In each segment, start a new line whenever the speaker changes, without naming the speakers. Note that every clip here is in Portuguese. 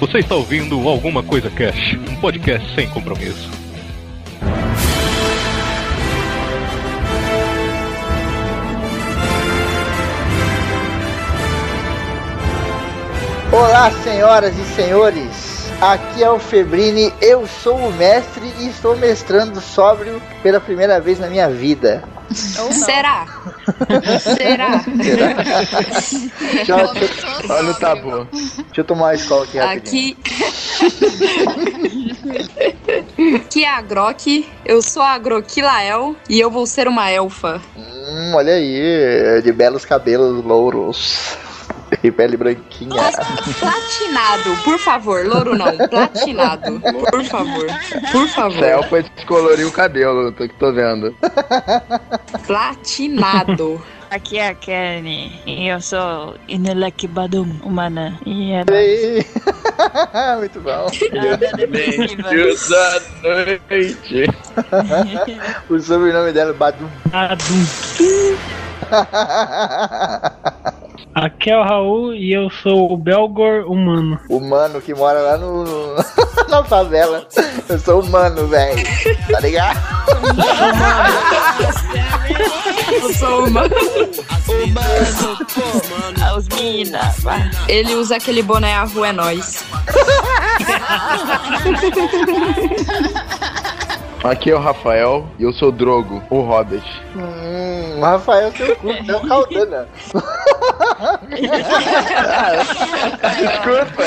Você está ouvindo Alguma Coisa Cash, um podcast sem compromisso.
Olá, senhoras e senhores. Aqui é o Febrini, eu sou o mestre e estou mestrando sóbrio pela primeira vez na minha vida.
Será? Será?
Eu- deixa eu-
Olha o tabu.
deixa eu tomar uma escola aqui rapidinho.
Aqui. Aqui é a Grok, eu sou a Groquilael e eu vou ser uma elfa.
Hum, olha aí, de belos cabelos louros e pele branquinha.
Platinado, por favor, louro não, platinado, por favor, por favor,
Céu foi descolorir o cabelo, tô que tô vendo.
platinado.
Aqui é a Kenny e eu sou Inelek Badum, humana. E é.
Muito bom.
Deus da noite.
O sobrenome dela é Badum.
Adum. Aqui é o Raul e eu sou o Belgor humano.
O mano que mora lá no, na favela. Eu sou humano, velho. Tá ligado?
Eu sou uma.
Ah, Os meninas. vai.
Ele usa aquele boné a rua é nós.
Aqui é o Rafael e eu sou o Drogo, o Hobbit.
Hum, Rafael, seu cu, não Caldana.
Desculpa.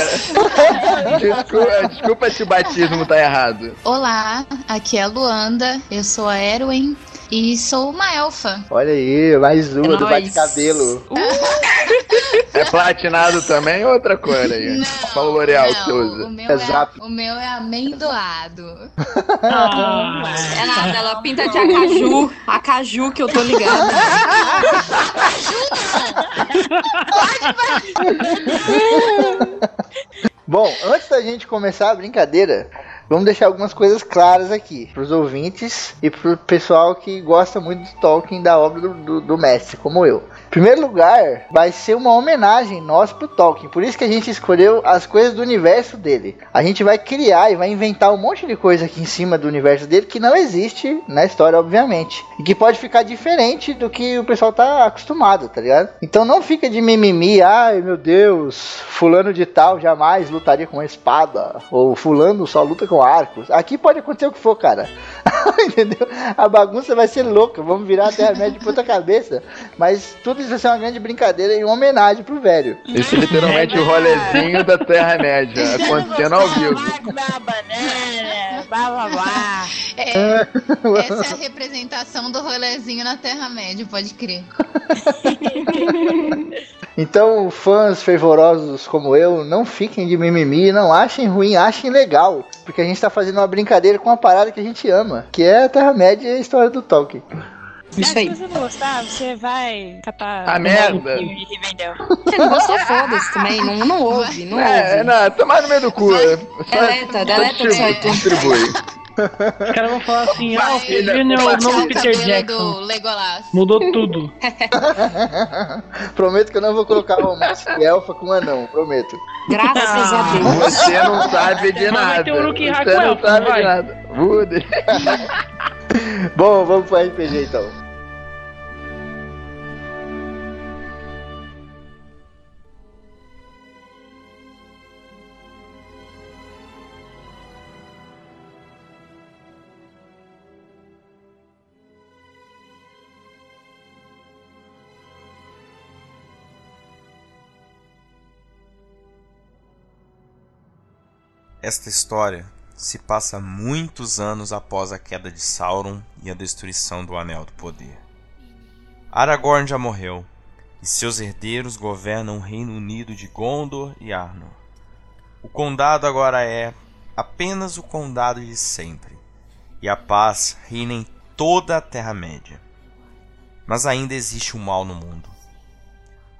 desculpa. Desculpa se o batismo tá errado.
Olá, aqui é a Luanda, eu sou a Erwin e sou uma elfa.
Olha aí, mais uma
É
do bate-cabelo.
É platinado também ou outra cor aí? Qual o L'Oreal que você
Não,
usa?
o meu
É
é, o meu é amendoado.
Ah,
É nada, ela pinta de acaju, acaju que eu tô ligada.
Bom, antes da gente começar a brincadeira, vamos deixar algumas coisas claras aqui pros ouvintes e pro pessoal que gosta muito do Tolkien da obra do, do, do mestre, como eu. Primeiro lugar, vai ser uma homenagem nossa pro Tolkien, por isso que a gente escolheu as coisas do universo dele. A gente vai criar e vai inventar um monte de coisa aqui em cima do universo dele que não existe na história, obviamente, e que pode ficar diferente do que o pessoal tá acostumado, tá ligado? Então não fica de mimimi, ai meu Deus, fulano de tal jamais lutaria com espada, ou fulano só luta com arcos. Aqui pode acontecer o que for, cara. Entendeu? A bagunça vai ser louca, vamos virar a Terra-média de ponta cabeça, mas tudo isso vai ser uma grande brincadeira e uma homenagem pro velho.
Isso é literalmente o rolezinho da Terra-média, acontecendo ao vivo.
Da banana, blá blá blá.
É, essa é a representação do rolezinho na Terra-média, pode crer.
Então, fãs fervorosos como eu, não fiquem de mimimi, não achem ruim, achem legal. Porque a gente tá fazendo uma brincadeira com uma parada que a gente ama, que é a Terra-média e a história do Tolkien.
Isso
Se
aí.
você não gostar, você vai catar
A merda.
e revendeu.
Você não gostou, foda-se também. Não, não ouve, não
É,
ouve.
não, tomar no meio do cu.
Deleta, deleta aí tudo.
Distribui.
os caras vão falar assim: ah, o Febrini é o novo
O
Peter Jackson.
do Legolas.
Mudou tudo.
prometo que eu não vou colocar romance de elfa com anão, prometo.
Graças a Deus.
Você não sabe de
Mas vai
nada.
ter um
Você não sabe
vai.
de nada. Mude.
Bom, vamos pro RPG então.
Esta história se passa muitos anos após a queda de Sauron e a destruição do Anel do Poder. Aragorn já morreu, e seus herdeiros governam o Reino Unido de Gondor e Arnor. O condado agora é apenas o condado de sempre, e a paz reina em toda a Terra-média. Mas ainda existe o mal no mundo.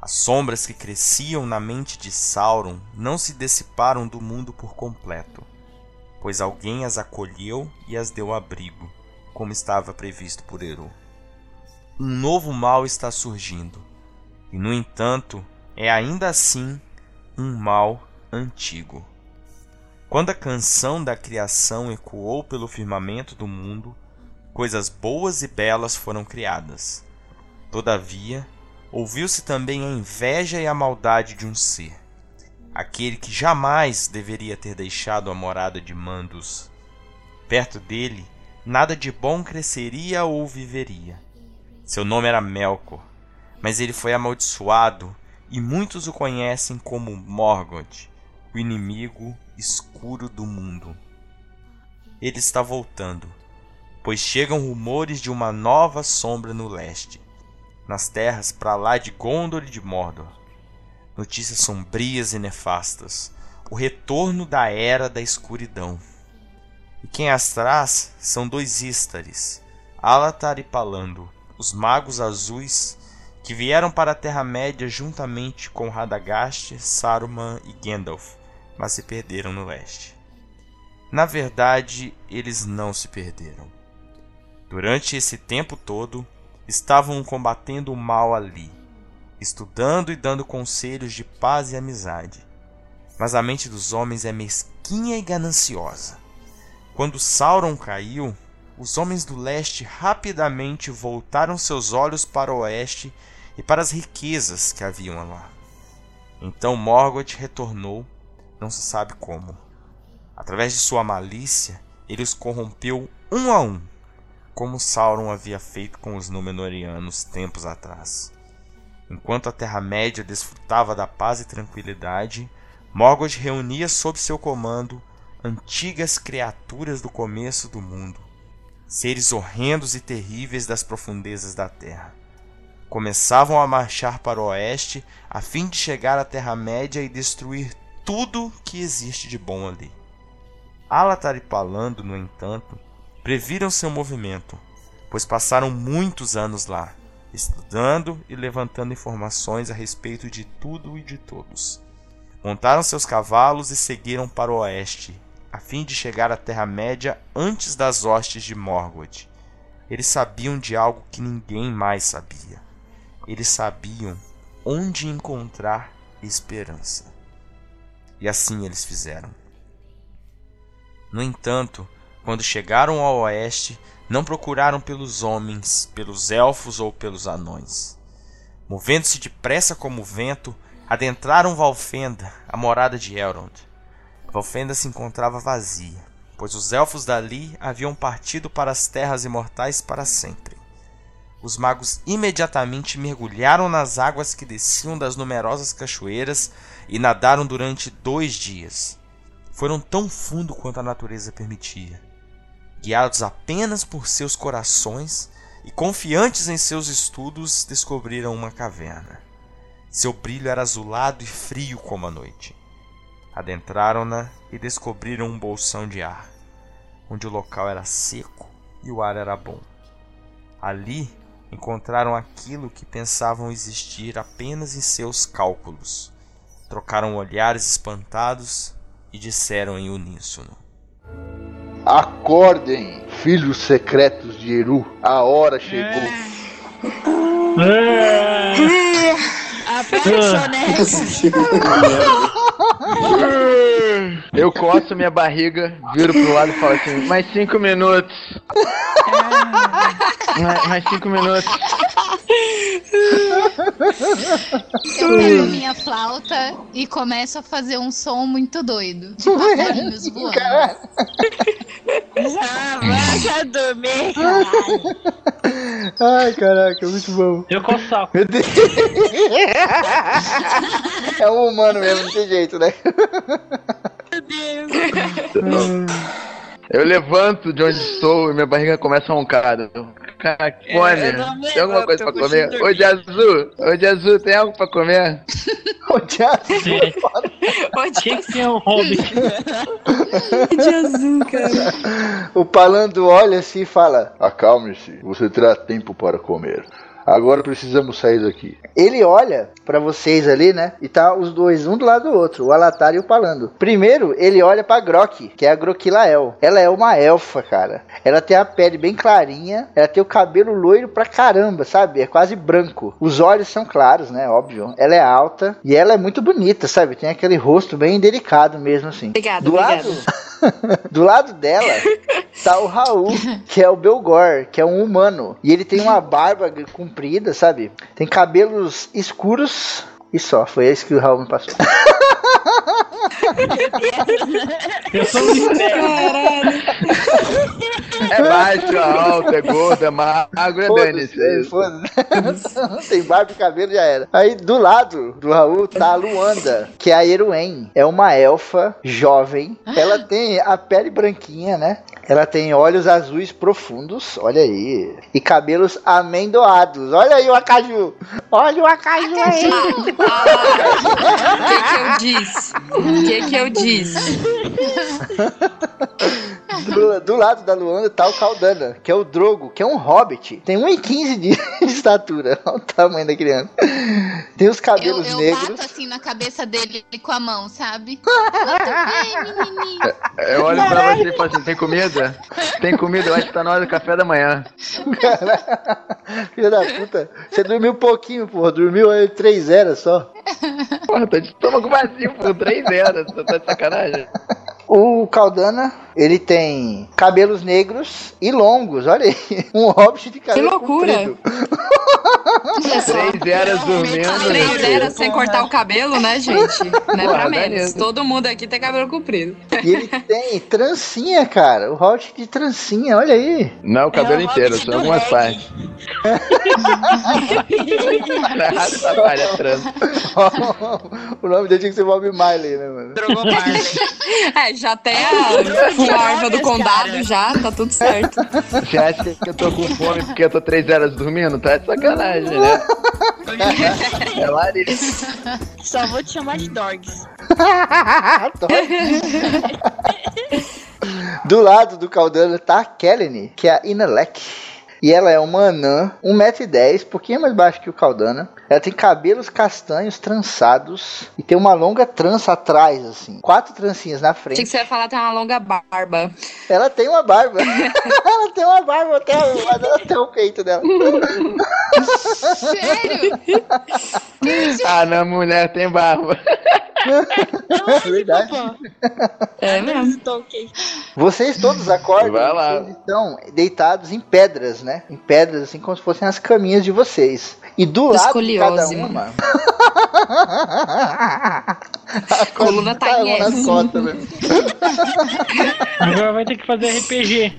As sombras que cresciam na mente de Sauron não se dissiparam do mundo por completo, pois alguém as acolheu e as deu abrigo, como estava previsto por Eru. Um novo mal está surgindo, e no entanto, é ainda assim um mal antigo. Quando a canção da criação ecoou pelo firmamento do mundo, coisas boas e belas foram criadas. Todavia, ouviu-se também a inveja e a maldade de um ser, aquele que jamais deveria ter deixado a morada de Mandos. Perto dele, nada de bom cresceria ou viveria. Seu nome era Melkor, mas ele foi amaldiçoado e muitos o conhecem como Morgoth, o inimigo escuro do mundo. Ele está voltando, pois chegam rumores de uma nova sombra no leste nas terras para lá de Gondor e de Mordor. Notícias sombrias e nefastas. O retorno da era da escuridão. E quem as traz são dois Ístares, Alatar e Palando, os magos azuis que vieram para a Terra-média juntamente com Radagast, Saruman e Gandalf, mas se perderam no leste. Na verdade, eles não se perderam. Durante esse tempo todo, estavam combatendo o mal ali, estudando e dando conselhos de paz e amizade. Mas a mente dos homens é mesquinha e gananciosa. Quando Sauron caiu, os homens do leste rapidamente voltaram seus olhos para o oeste e para as riquezas que haviam lá. Então Morgoth retornou, não se sabe como. Através de sua malícia, ele os corrompeu um a um como Sauron havia feito com os Númenóreanos tempos atrás. Enquanto a Terra-média desfrutava da paz e tranquilidade, Morgoth reunia sob seu comando antigas criaturas do começo do mundo, seres horrendos e terríveis das profundezas da Terra. Começavam a marchar para o oeste a fim de chegar à Terra-média e destruir tudo que existe de bom ali. Alatar e Palando, no entanto, previram seu movimento, pois passaram muitos anos lá, estudando e levantando informações a respeito de tudo e de todos. Montaram seus cavalos e seguiram para o oeste, a fim de chegar à Terra-média antes das hostes de Morgoth. Eles sabiam de algo que ninguém mais sabia. Eles sabiam onde encontrar esperança. E assim eles fizeram. No entanto, quando chegaram ao oeste, não procuraram pelos homens, pelos elfos ou pelos anões. Movendo-se depressa como o vento, adentraram Valfenda, a morada de Elrond. Valfenda se encontrava vazia, pois os elfos dali haviam partido para as terras imortais para sempre. Os magos imediatamente mergulharam nas águas que desciam das numerosas cachoeiras e nadaram durante dois dias. Foram tão fundo quanto a natureza permitia guiados apenas por seus corações e confiantes em seus estudos, descobriram uma caverna. Seu brilho era azulado e frio como a noite. Adentraram-na e descobriram um bolsão de ar, onde o local era seco e o ar era bom. Ali encontraram aquilo que pensavam existir apenas em seus cálculos. Trocaram olhares espantados e disseram em uníssono:
Acordem, filhos secretos de Eru, a hora chegou.
Apaixonete.
Eu coço minha barriga, viro pro lado e falo assim, mais cinco minutos. mais, mais cinco minutos.
Eu pego minha flauta e começo a fazer um som muito doido. De passarinhos voando.
Ah, vai dormir, caralho.
Ai, caraca, muito bom.
Eu com.
Meu Deus. É um humano mesmo, não tem jeito, né?
Eu levanto de onde estou e minha barriga começa a roncar. Cara, que
eu também,
Tem alguma coisa pra comer? Ô de azul, ô de azul, tem algo pra comer?
O diabo.
Quem que é o Hobbit?
de azul, cara.
O Palando olha assim e fala: Acalme-se, você terá tempo para comer. Agora precisamos sair daqui. Ele olha pra vocês ali, né? E tá os dois, um do lado do outro, o Alatar e o Palando. Primeiro, ele olha pra Grok, que é a Groquilael. Ela é uma elfa, cara. Ela tem a pele bem clarinha, ela tem o cabelo loiro pra caramba, sabe? É quase branco. Os olhos são claros, né? Óbvio. Ela é alta e ela é muito bonita, sabe? Tem aquele rosto bem delicado mesmo, assim.
Obrigada,
Do
obrigada.
lado, do lado dela tá o Raul, que é o Belgor, que é um humano. E ele tem uma barba comprida, sabe? Tem cabelos escuros e só. Foi esse que o Raul me passou.
Eu sou um.
Caralho.
É baixo, é alto, é gordo, é magro, é dane-se. é
foda-se. Tem barba e cabelo já era. Aí do lado do Raul tá a Luanda, que é a Eruen. É uma elfa jovem. Ela tem a pele branquinha, né? Ela tem olhos azuis profundos, olha aí. E cabelos amendoados. Olha aí o acaju. Olha o acaju aí.
Ah, O que que eu disse? O que que eu disse?
Do, do lado da Luanda tá o Caldana, que é o Drogo, que é um hobbit. Tem 1,15 de, estatura. Olha o tamanho da criança. Tem os
Eu,
cabelos
eu
negros.
bato assim na cabeça dele com a mão, sabe? Muito bem, menininho.
Eu olho pra você e falo assim: tem comida? Tem comida? Eu acho que tá na hora do café da manhã.
Filha da puta. Você dormiu pouquinho, porra. Dormiu aí 3 horas só.
Porra, tô de estômago vazio por três horas. Você tá de sacanagem?
O Caldana, ele tem cabelos negros e longos. Olha aí. Um hobbit de cabelo
loucura.
comprido.
Olha só.
Três horas dormindo.
Três eras sem cortar o cabelo, né, gente? Não é pra menos. Todo mundo aqui tem cabelo comprido.
E ele tem trancinha, cara. O hobbit de trancinha, olha aí.
Não, o cabelo
É o
inteiro, só algumas partes.
O nome dele tinha que ser Bob Marley, né, mano?
Drogou Marley.
É, já tem a full arma do condado já, tá tudo certo.
Você acha que eu tô com fome porque eu tô três horas dormindo? Tá de sacanagem, né? É Larissa.
Só vou te chamar de Dogs.
Do lado do Caldana tá a Kelly, que é a Inelec. E ela é uma anã, 1,10m, pouquinho mais baixo que o Caldana. Ela tem cabelos castanhos trançados e tem uma longa trança atrás, assim. Quatro trancinhas na
Achei
frente.
que você ia falar tem uma longa barba.
Ela tem uma barba. ela tem uma barba até, até o peito dela.
Sério?
Ah, não, mulher tem barba.
É verdade.
É mesmo.
Tô ok.
Vocês todos acordam
Vai lá.
vocês estão deitados em pedras, né? Em pedras, assim como se fossem as caminhas de vocês. E do lado de cada uma.
A coluna tá em
nas
S.
costas, velho.
Agora vai ter que fazer RPG.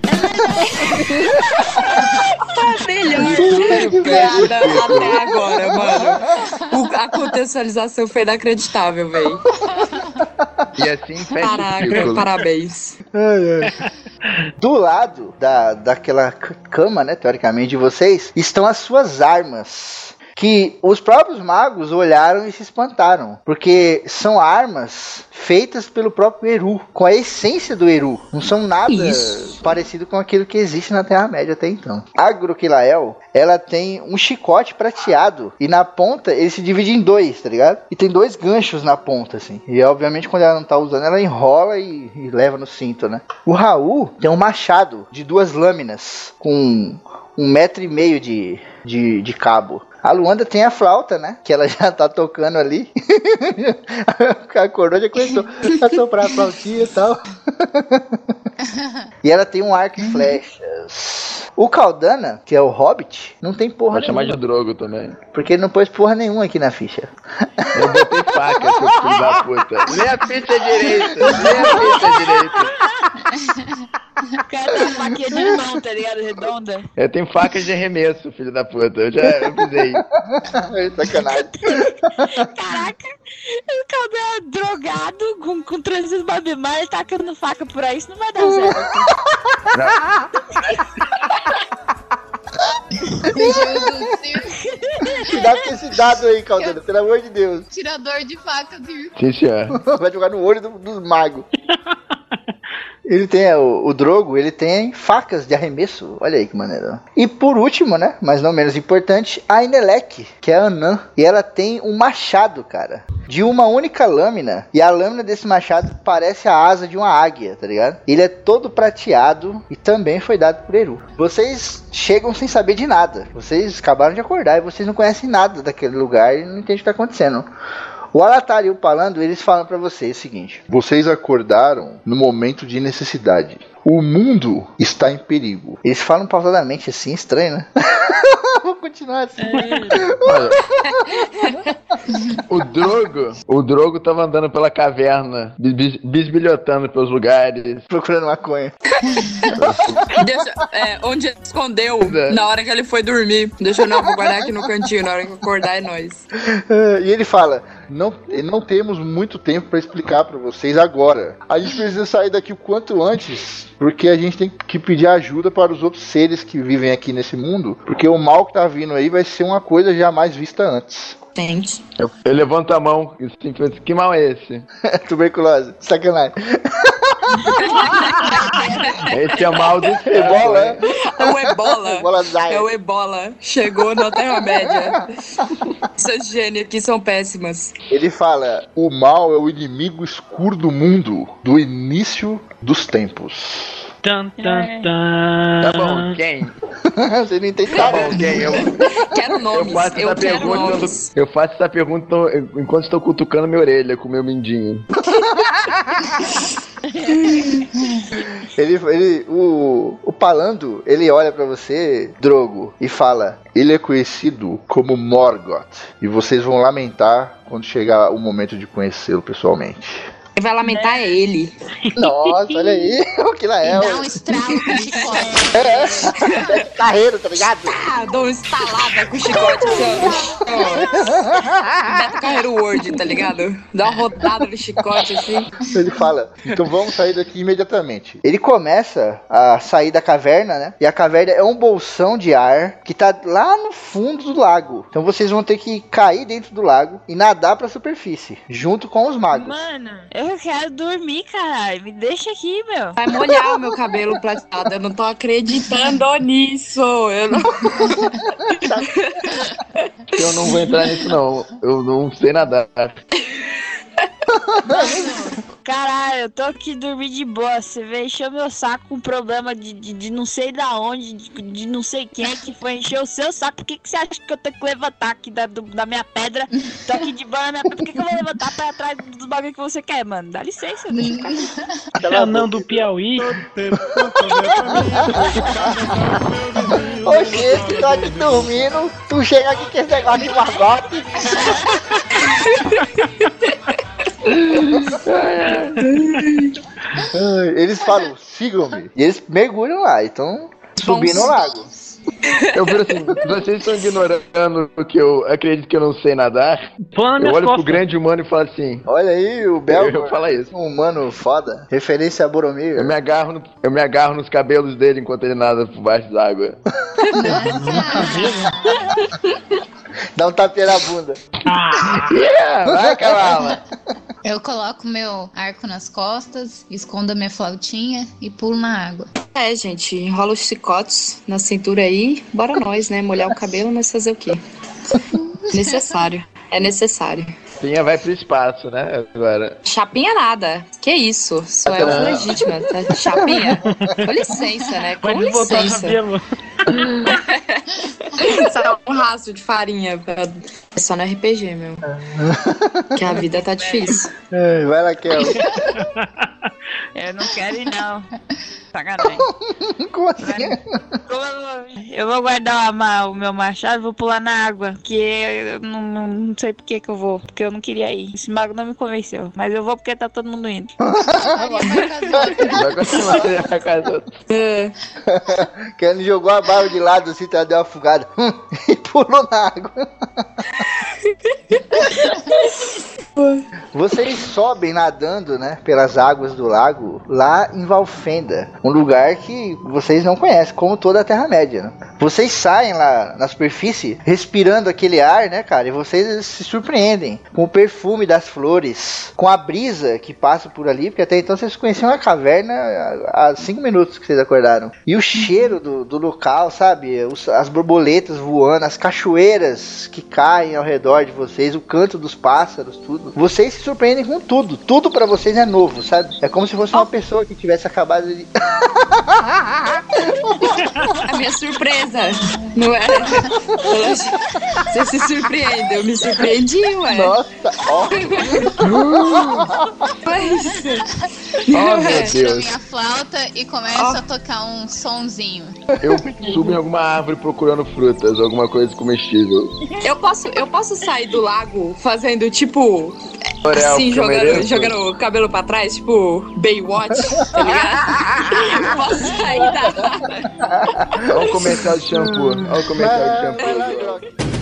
Melhor piada até agora, mano. O- a contextualização foi inacreditável, velho.
E assim fecha
Caraca,
círculo.
parabéns.
Do lado da, daquela cama, né, teoricamente, de vocês, estão as suas armas. Que os próprios magos olharam e se espantaram. Porque são armas feitas pelo próprio Eru, com a essência do Eru. Não são nada
Isso.
parecido com aquilo que existe na Terra-média até então. A Groquilael, ela tem um chicote prateado. E na ponta ele se divide em dois, tá ligado? E tem dois ganchos na ponta, assim. E obviamente quando ela não tá usando, ela enrola e, e leva no cinto, né? O Raul tem um machado de duas lâminas com um metro e meio de, de, de cabo. A Luanda tem a flauta, né? Que ela já tá tocando ali. Acordou, já começou a soprar a flautinha e tal. e ela tem um arco e flechas. O Caldana, que é o Hobbit, não tem porra
chamar
nenhuma.
de drogo também.
Porque ele não pôs porra nenhuma aqui na ficha.
Eu botei faca, seu filho da puta. Lê a ficha direita. Lê a ficha direita.
O cara tem uma faquinha de mão, tá ligado? Redonda.
Eu tenho facas de arremesso, filho da puta. Eu já eu pisei.
Sacanagem.
Caraca, o cara é drogado com, com transição Babimar tacando faca por aí, isso não vai dar certo.
Céu.
Cuidado com esse dado aí, Caldana, pelo amor de Deus.
Tirador de faca?
Sim, senhor.
Vai jogar no olho do- dos magos. Ele tem é, o, o Drogo, ele tem facas de arremesso. Olha aí que maneiro. E por último, né? Mas não menos importante, a Inelec, que é a Anã. E ela tem um machado, cara. De uma única lâmina. E a lâmina desse machado parece a asa de uma águia, tá ligado? Ele é todo prateado e também foi dado por Eru. Vocês chegam sem saber de nada. Vocês acabaram de acordar e vocês não conhecem nada daquele lugar e não entendem o que tá acontecendo. O Alatar e o Palando, eles falam pra vocês o seguinte:
Vocês acordaram no momento de necessidade. O mundo está em perigo.
Eles falam pausadamente assim, estranho, né? Vou continuar assim.
O Drogo, o Drogo tava andando pela caverna, bis- bisbilhotando pelos lugares.
Procurando maconha.
Deixa, é, onde ele escondeu na hora que ele foi dormir. Deixa eu não, vou guardar aqui no cantinho. Na hora que acordar é nóis.
Ah, E ele fala:
Não, não temos muito tempo para explicar para vocês agora. A gente precisa sair daqui o quanto antes, porque a gente tem que pedir ajuda para os outros seres que vivem aqui nesse mundo, porque o mal que tá vindo aí vai ser uma coisa jamais vista antes.
Gente.
Eu, eu levanto a mão e assim, penso, que mal é esse?
Tuberculose, sacanagem.
Esse é mal do.
Ebola,
né?
É o ebola.
Ebola.
É o ebola. Chegou na Terra-média. Essas gênios aqui são péssimas.
Ele fala: O mal é o inimigo escuro do mundo, do início dos tempos.
Tan, tan, tan.
Tá bom, quem?
Você não entende
Tá bom, quem? Eu,
Quero
eu
nomes.
faço
Eu,
essa
quero
pergunta,
nomes.
eu faço essa pergunta enquanto estou cutucando minha orelha com o meu mindinho.
Ele, ele, o, o Palando, ele olha pra você, Drogo, e fala:
Ele é conhecido como Morgoth, e vocês vão lamentar quando chegar o momento de conhecê-lo pessoalmente.
Quem vai lamentar é ele.
Nossa, olha aí, o que lá é.
dá um estralo com chicote.
É, carreiro, tá ligado?
Ah, dou uma estalada com o chicote assim. Beto Carreiro Word, tá ligado? Dá uma rodada no chicote assim.
Ele fala.
Então vamos sair daqui imediatamente.
Ele começa a sair da caverna, né? E a caverna é um bolsão de ar que tá lá no fundo do lago. Então vocês vão ter que cair dentro do lago e nadar pra superfície, junto com os magos.
Mano, eu quero dormir, caralho. Me deixa aqui, meu.
Vai molhar o meu cabelo prateado. Eu não tô acreditando nisso. Eu não...
Eu não vou entrar nisso, não. Eu não sei nadar.
Caralho, eu tô aqui dormindo de boa. Você veio encher o meu saco com problema de, de, de não sei da onde, de, de não sei quem é que foi encher o seu saco. Por que, que você acha que eu tenho que levantar aqui da, do- da minha pedra? Tô aqui de boa na minha pedra. Por que, que eu vou levantar pra atrás dos bagulho que você quer, mano? Dá licença, deixa eu ficar aqui.
Anão do Piauí.
Oxe, esse tô aqui dormindo, tu chega aqui com esse negócio de margote. Eles falam, sigam-me. E eles mergulham lá, então subindo no lago.
Eu viro assim, vocês estão ignorando que eu acredito que eu não sei nadar.
Na
Eu olho pro
costas.
grande humano e falo assim.
Olha aí, o
Eu,
Belgor.
falo isso.
Um humano foda. Referência a Boromir.
Eu me, agarro no- eu me agarro nos cabelos dele enquanto ele nada por baixo d'água.
Dá um tapinha na bunda.
Yeah, vai, cavalo!
Eu coloco meu arco nas costas, escondo a minha flautinha e pulo na água.
É, gente, enrola os chicotes na cintura aí. Bora nós, né? Molhar o cabelo, mas fazer o quê? Necessário. É necessário.
Pinha vai pro espaço, né? Agora.
Chapinha nada. Que isso? Sou elfa legítima. tá? Chapinha? Com licença, né? Com
Pode
licença. Só um rastro de farinha. pra- É só no RPG, meu. Que a vida tá difícil.
Ai, Vai lá, Kel.
Eu não quero ir, não. Sacanagem.
Como assim?
Eu vou- guardar o meu machado e vou pular na água. Que eu não, não, não sei por que que eu vou. Porque eu não queria ir. Esse mago não me convenceu. Mas eu vou porque tá todo mundo indo.
Vai continuar a casa.
É.
Ele jogou a barra de lado assim, tá, deu uma fugada. e pulou na água. Vocês sobem nadando, né, pelas águas do lago, lá em Valfenda, um lugar que vocês não conhecem, como toda a Terra-média. Né? Vocês saem lá na superfície, respirando aquele ar, né, cara, e vocês se surpreendem com o perfume das flores, com a brisa que passa por ali, porque até então vocês conheciam a caverna há cinco minutos que vocês acordaram. E o cheiro do, do local, sabe? Os- as borboletas voando, as cachoeiras que caem ao redor de vocês, o canto dos pássaros, tudo. Vocês se surpreendem com tudo. Tudo pra vocês é novo, sabe? É como se fosse uma pessoa que tivesse acabado de.
A minha surpresa, não é? Você se surpreende, eu me surpreendi, ué.
Nossa, ó.
Mas,
Oh, meu
é.
Deus.
minha flauta e começo a tocar um sonzinho.
Eu subo em alguma árvore procurando frutas, alguma coisa comestível.
Eu posso, eu posso sair do lago fazendo tipo
Orel,
assim, jogando, jogando o cabelo pra trás, tipo Baywatch, tá ligado? Posso sair da
Olha o comercial de shampoo. Olha o comercial de shampoo.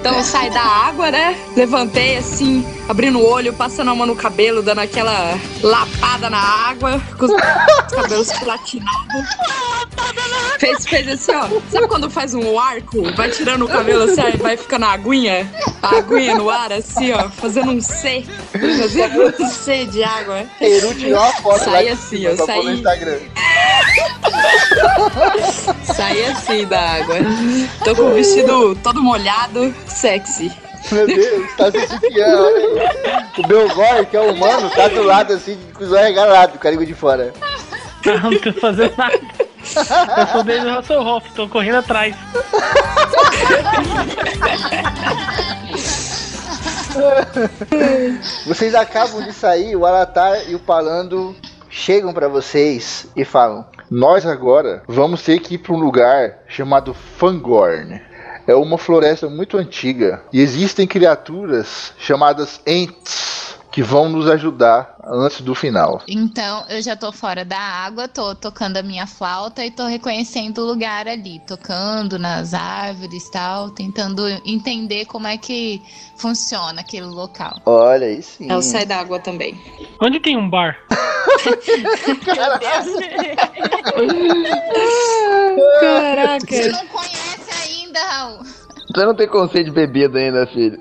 Então eu saí da água, né? Levantei assim, abrindo o olho, passando a mão no cabelo, dando aquela lapada na água, com os cabelos platinados. Fez, fez assim, ó. Sabe quando faz um arco? Vai tirando o cabelo assim, aí vai ficando a aguinha? A aguinha no ar, assim, ó, fazendo um C. Fazendo um C de água.
Peru tirou uma foto
Saí
de
assim,
pra pôr no
saí.
Instagram.
Saí assim da água. Tô com o vestido todo molhado, sexy.
Meu Deus, tá se sutiã, olha aí. O Belgor, que é o humano, tá do lado assim, com os olhos regalados, língua de fora.
Ah, não tô fazendo nada. Eu sou desde o Hasselhoff, tô correndo atrás.
Vocês acabam de sair, o Alatar e o Palando chegam pra vocês e falam: Nós agora vamos ter que ir pra um lugar chamado Fangorn. É uma floresta muito antiga e existem criaturas chamadas Ents que vão nos ajudar antes do final.
Então eu já tô fora da água, tô tocando a minha flauta e tô reconhecendo o lugar ali, tocando nas árvores e tal, tentando entender como é que funciona aquele local.
Olha aí sim.
Eu saí da água também.
Onde tem um bar?
Caraca.
Você não conhece Raul?
Você não tem conceito de bebida ainda, filho.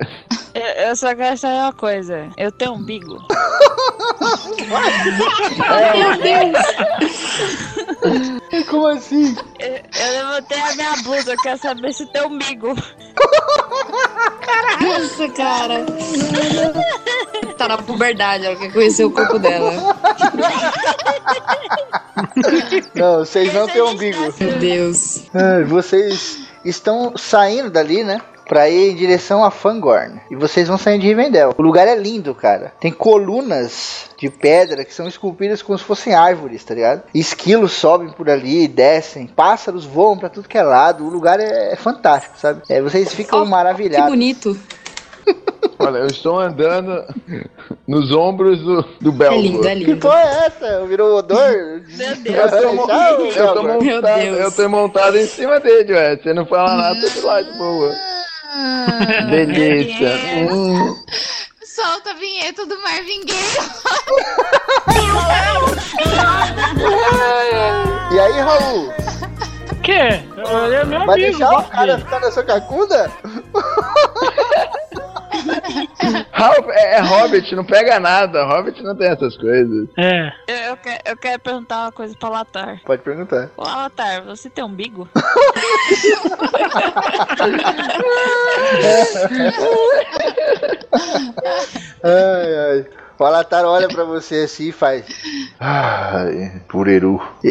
Eu, eu só quero saber uma coisa. Eu tenho umbigo.
Meu Deus.
Como assim?
Eu, eu levantei a minha blusa, eu quero saber se tem umbigo.
Nossa, cara. Tá na puberdade, ela quer conhecer o corpo dela.
Não, vocês não têm umbigo.
Meu Deus.
Ai, Vocês estão saindo dali, né? Pra ir em direção a Fangorn. E vocês vão saindo de Rivendell. O lugar é lindo, cara. Tem colunas de pedra que são esculpidas como se fossem árvores, tá ligado? Esquilos sobem por ali, descem. Pássaros voam pra tudo que é lado. O lugar é, é fantástico, sabe? É, vocês ficam
Que
maravilhados.
bonito.
Olha, eu estou andando nos ombros do, do
É
Belgo.
lindo, é
Que
lindo.
porra é essa? Virou odor?
Meu Deus.
Eu tô, tô.
Meu
montado, eu tô montado em cima dele, ué. Você não fala nada, tô de lá de boa.
Ah,
Delícia. Hum.
solta a vinheta do Marvin Gaye.
E aí, Raul?
Que? Ele é meu
Vai
amigo.
deixar o cara ficar na sua cacunda?
Ralph, é, é Hobbit, não pega nada. Hobbit não tem essas coisas.
É.
Eu, eu, quero, eu quero perguntar uma coisa pra Latar.
Pode perguntar.
Ô, Latar, você tem umbigo?
Ai, ai. O Alatar olha pra você assim e faz. Ai, pureru.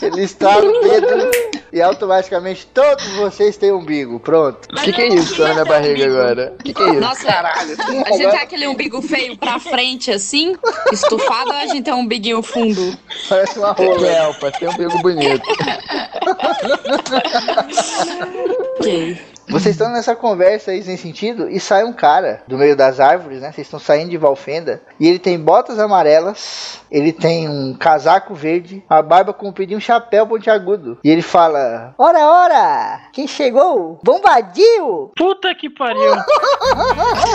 Ele estrala o dedo e automaticamente todos vocês têm umbigo. Pronto.
O que, que é isso na minha barriga agora? O que, que é isso?
Nossa, a gente tem aquele umbigo feio pra frente, assim, estufado, ou a gente tem um umbiguinho fundo?
Parece uma rola.
é, Elpa? Tem um bico bonito.
Ok.
Vocês estão nessa conversa aí sem sentido e sai um cara do meio das árvores, né? Vocês estão saindo de Valfenda e ele tem botas amarelas, ele tem um casaco verde, uma barba comprida e um chapéu pontiagudo. E ele fala: Ora, ora! Quem chegou? Bombadio!
Puta que pariu.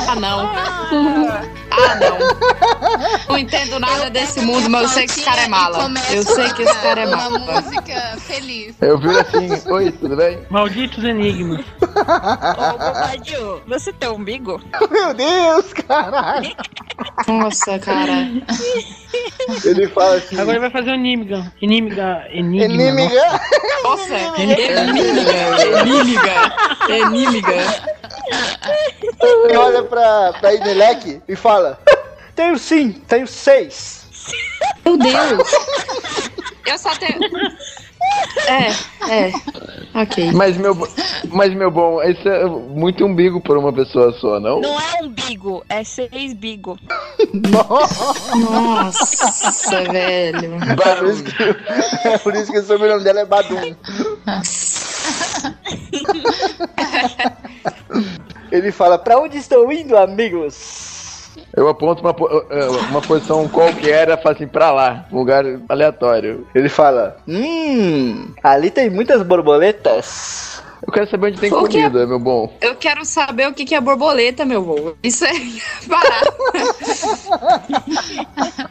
Ah, não. Ah, não. Não entendo nada desse mundo, mas eu sei que esse cara é mala. Eu sei que esse cara é
Uma
mala.
música feliz.
Eu vi assim, oi, tudo bem?
Malditos enigmas.
Ô, Bobadio, você tem umbigo?
Meu Deus, caralho!
Nossa, cara.
Ele fala assim:
Agora ele vai fazer o Enimiga. Enimiga. Enigma. nossa.
Inimiga.
Nossa, enímiga, enímiga, enímiga.
Ele olha pra, pra Inelec e fala: Tenho sim, tenho seis.
Meu Deus. Eu só tenho... É, é. Ok.
Mas meu, mas meu bom, isso é muito umbigo por uma pessoa só, não?
Não é umbigo, é seis bigo.
Nossa, velho.
É por isso que, é por isso que o sobrenome dela é Badum. Ele fala: Pra onde estão indo, amigos?
Eu aponto uma, uma posição qualquer e falo assim, pra lá, um lugar aleatório.
Ele fala: Hum, ali tem muitas borboletas.
Eu quero saber onde tem
quê?
comida, meu bom.
Eu quero saber o que que é borboleta, meu vô. Isso é barato.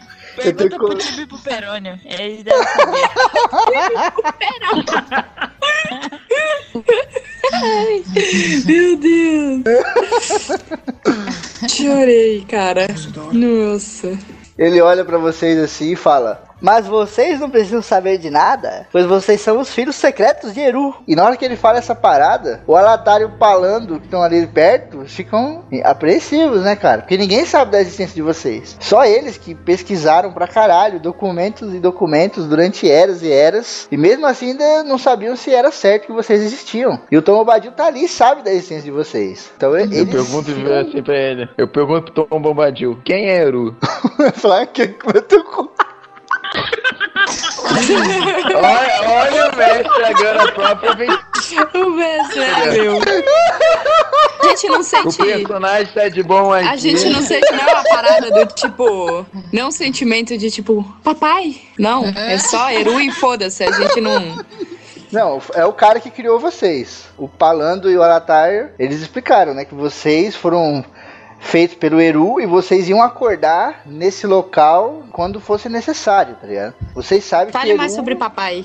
Eu tenho
Pergunta pro Tibi e pro Perônio. Eles devem saber.
Meu Deus. Chorei, cara. Nossa.
Ele olha pra vocês assim e fala: Mas vocês não precisam saber de nada, pois vocês são os filhos secretos de Eru. E na hora que ele fala essa parada, o Alatário e o Palando, que estão ali perto, ficam apreensivos, né, cara? Porque ninguém sabe da existência de vocês. Só eles que pesquisaram pra caralho documentos e documentos durante eras e eras. E mesmo assim ainda não sabiam se era certo que vocês existiam. E o Tom Bobadil tá ali e sabe da existência de vocês. Então
Eu
eles.
pergunto assim pra ele. Eu pergunto pro Tom Bombadil, quem é Eru?
falar que eu tô com.
Olha, olha o mestre agora a própria vez.
O mestre é meu. A gente não
O
sente.
personagem tá de bom aqui.
A gente não sente não é uma parada do tipo. Não um sentimento de tipo, papai. Não, é só Eru e foda-se. A gente não.
Não, é o cara que criou vocês. O Palando e o Alatar, eles explicaram, né? Que vocês foram feitos pelo Eru e vocês iam acordar nesse local quando fosse necessário, tá ligado? Vocês sabem que
Fale
Eru...
mais sobre papai.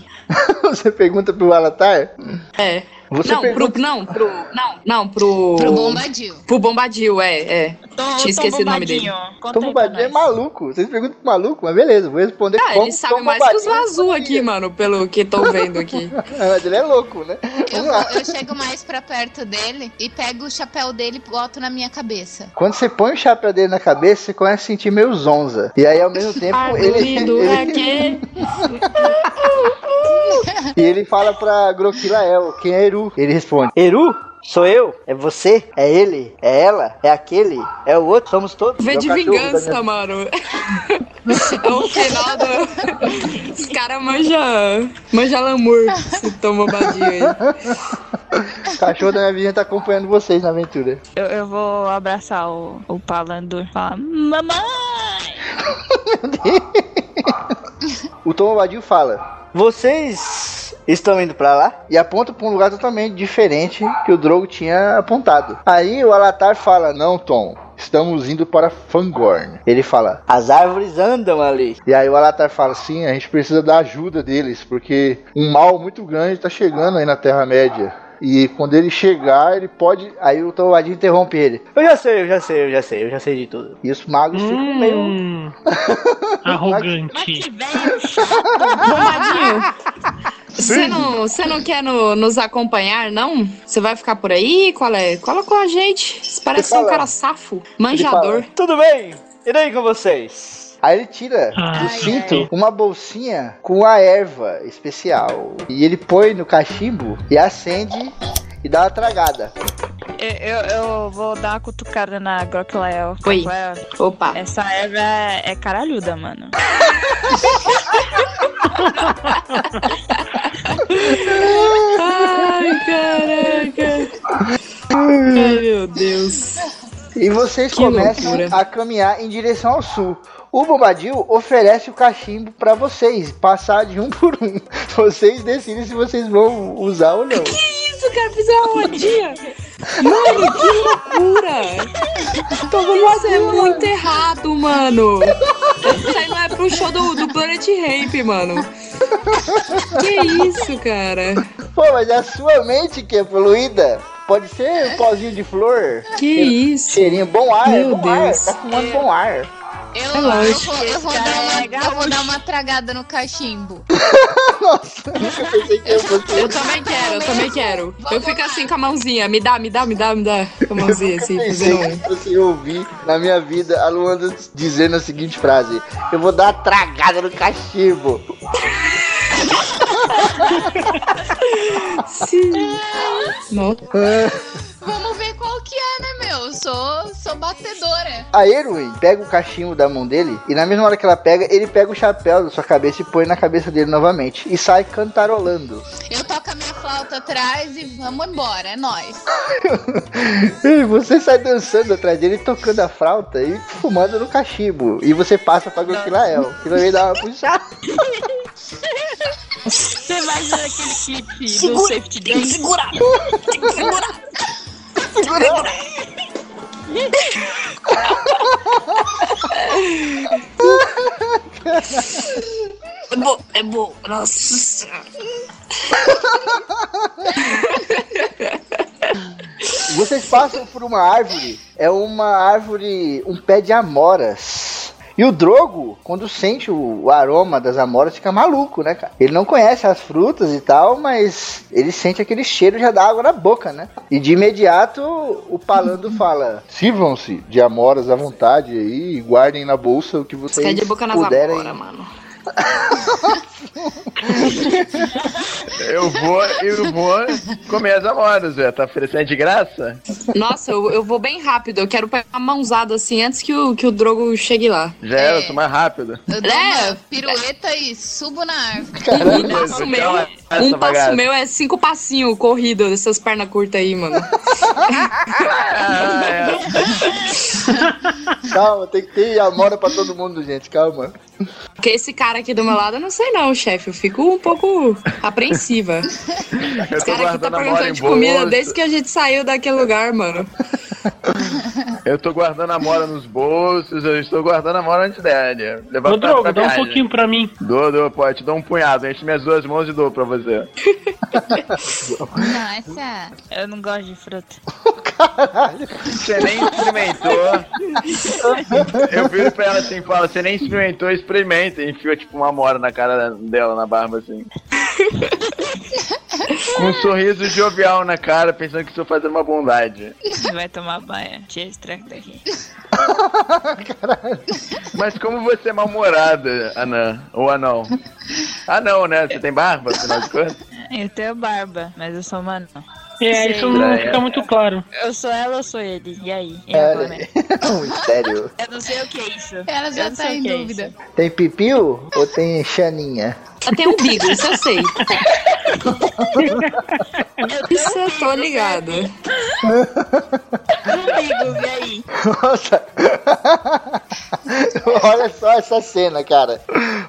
Você pergunta pro Alatar?
É.
Você
não,
pergunta...
pro, não, pro. Não, não, pro.
Pro Bombadil.
Pro Bombadil, é, é.
Tom,
Tinha esquecido o nome dele.
Tom Bombadil é maluco. Vocês perguntam pro maluco, mas beleza, vou responder
Ah, ele sabe
Tom
mais que os
Bombadil
Vazu aqui, mano, pelo que tô vendo aqui.
Mas ele é louco, né?
Eu, eu chego mais pra perto dele e pego o chapéu dele e boto na minha cabeça.
Quando você põe o chapéu dele na cabeça, você começa a sentir meio zonza. E aí, ao mesmo tempo, ele,
Arduino
ele. E ele fala pra Groquilael, quem é Eru? Ele responde: Eru? Sou eu? É você? É ele? É ela? É aquele? É o outro? Somos todos?
V
É o
de vingança,
minha-
mano. É o final do. Os caras manjam. Manja lamour. Se toma badinho aí.
O cachorro da minha vizinha tá acompanhando vocês na aventura.
Eu, eu vou abraçar o, o Palandur e falar: Mamãe!
O Tom Bobadil fala: Vocês estão indo pra lá? E aponta pra um lugar totalmente diferente que o Drogo tinha apontado. Aí o Alatar fala: Não, Tom. Estamos indo para Fangorn. Ele fala: As árvores andam ali. E aí o Alatar fala: Sim, a gente precisa da ajuda deles, porque um mal muito grande tá chegando aí na Terra-média. E quando ele chegar, ele pode. Aí o Tom Bobadil interrompe ele: Eu já sei, eu já sei, eu já sei, eu já sei de tudo. E os magos ficam meio.
Hum,
Mas
arrogante.
que velho chato!
Você não, você não quer no- nos acompanhar, não? Você vai ficar por aí? Qual é? Cola com a gente. Você parece ser um cara safo, manjador.
Tudo bem, irei com vocês. Aí ele tira
Ai,
do cinto uma bolsinha com a erva especial. E ele põe no cachimbo e acende e dá uma tragada.
Eu, eu, vou dar uma cutucada na Groklael.
Oi. Opa.
Essa erva é, é caralhuda, mano.
Ai, caraca. Deus.
E vocês
Que
começam
loucura.
a caminhar em direção ao sul. O Bombadil oferece o cachimbo pra vocês, passar de um por um. Vocês decidem se vocês vão usar ou não.
Isso, cara, fiz uma rodinha. Mano, que loucura. Isso é muito errado, mano. Isso aí não é pro show do, do Planet Ramp, mano. Que isso, cara?
Pô, mas a sua mente que é poluída. Pode ser um pozinho de flor.
Que isso?
Cheirinho, bom ar,
Meu
bom ar.
Deus.
Tá fumando bom ar.
Eu,
É
eu, vou, eu, vou dar uma,
é
eu vou dar uma tragada no cachimbo.
Nossa, nunca pensei que eu fosse.
Eu também quero, eu também quero. Eu fico assim com a mãozinha. Me dá, me dá, me dá, me dá. Com a mãozinha assim, fazendo um.
você ouvir na minha vida a Luanda dizendo a seguinte frase: Eu vou dar uma tragada no cachimbo.
Sim. Nossa.
Vamos ver qual que é? Eu sou, sou batedora.
A Erwin pega o cachimbo da mão dele e na mesma hora que ela pega, ele pega o chapéu da sua cabeça e põe na cabeça dele novamente e sai cantarolando.
Eu toco a minha flauta atrás e vamos embora, é nóis.
E você sai dançando atrás dele, tocando a flauta e fumando no cachimbo. E você passa pra Groquilael, que vai dar uma puxada.
Você imagina aquele clipe do Safety Dance?
segurar. Tem que segurar. É bom, é bom. Nossa senhora.
Vocês passam por uma árvore, é uma árvore, um pé de amoras. E o Drogo, quando sente o, o aroma das amoras, fica maluco, né, cara? Ele não conhece as frutas e tal, mas ele sente aquele cheiro já dá água na boca, né? E de imediato o Palando fala: Sirvam-se de amoras à vontade aí e guardem na bolsa o que vocês
Cai de boca nas
puderem.
mano.
Eu vou, eu vou comer as amoras, velho. Tá oferecendo de graça?
Nossa, eu, eu vou bem rápido. Eu quero pegar uma mãozada assim antes que o, que o Drogo chegue lá.
Já era,
É.
eu tô mais rápido.
Eu dou
É.
uma pirueta e subo na árvore.
Caramba,
Um passo meu,
essa
um passo
bagaça.
meu é cinco passinhos corrido dessas pernas curtas aí, mano.
Ah, é.
Calma, tem que ter amora pra todo mundo, gente, calma.
Porque esse cara aqui do meu lado, eu não sei não, chefe. Eu fico um pouco apreensiva. Esse cara aqui tá perguntando de comida desde que a gente saiu daquele lugar, mano.
Eu tô guardando a mora nos bolsos, eu estou guardando a mora antes dela. Levar
Ô, Drogo, dá um pouquinho pra mim.
Dou, dou, pode, te dou um punhado. Enche minhas duas mãos e dou pra você.
Nossa.
Eu não gosto de fruta.
Você nem experimentou. Eu viro pra ela assim e falo, você nem experimentou, experimenta. E enfia tipo uma mora na cara dela, na barba assim. Com um sorriso jovial na cara, pensando que estou fazendo uma bondade.
Você vai tomar banho. Tira esse treco daqui.
Mas como você é mal-humorada, Anã, ou Anão? Ah não, né? Você tem barba, afinal de contas?
Eu tenho barba, mas eu sou humano.
É, isso não fica muito claro.
Eu sou ela ou sou ele? E aí? E
É,
agora?
um mistério.
Eu não sei o que é isso.
Ela já
Eu
tá em
é
dúvida.
Tem pipiu ou tem chaninha?
Eu tenho um bigo, isso eu sei.
Eu
Isso eu tô ligado.
comigo, e aí?
Nossa! Olha só essa cena, cara.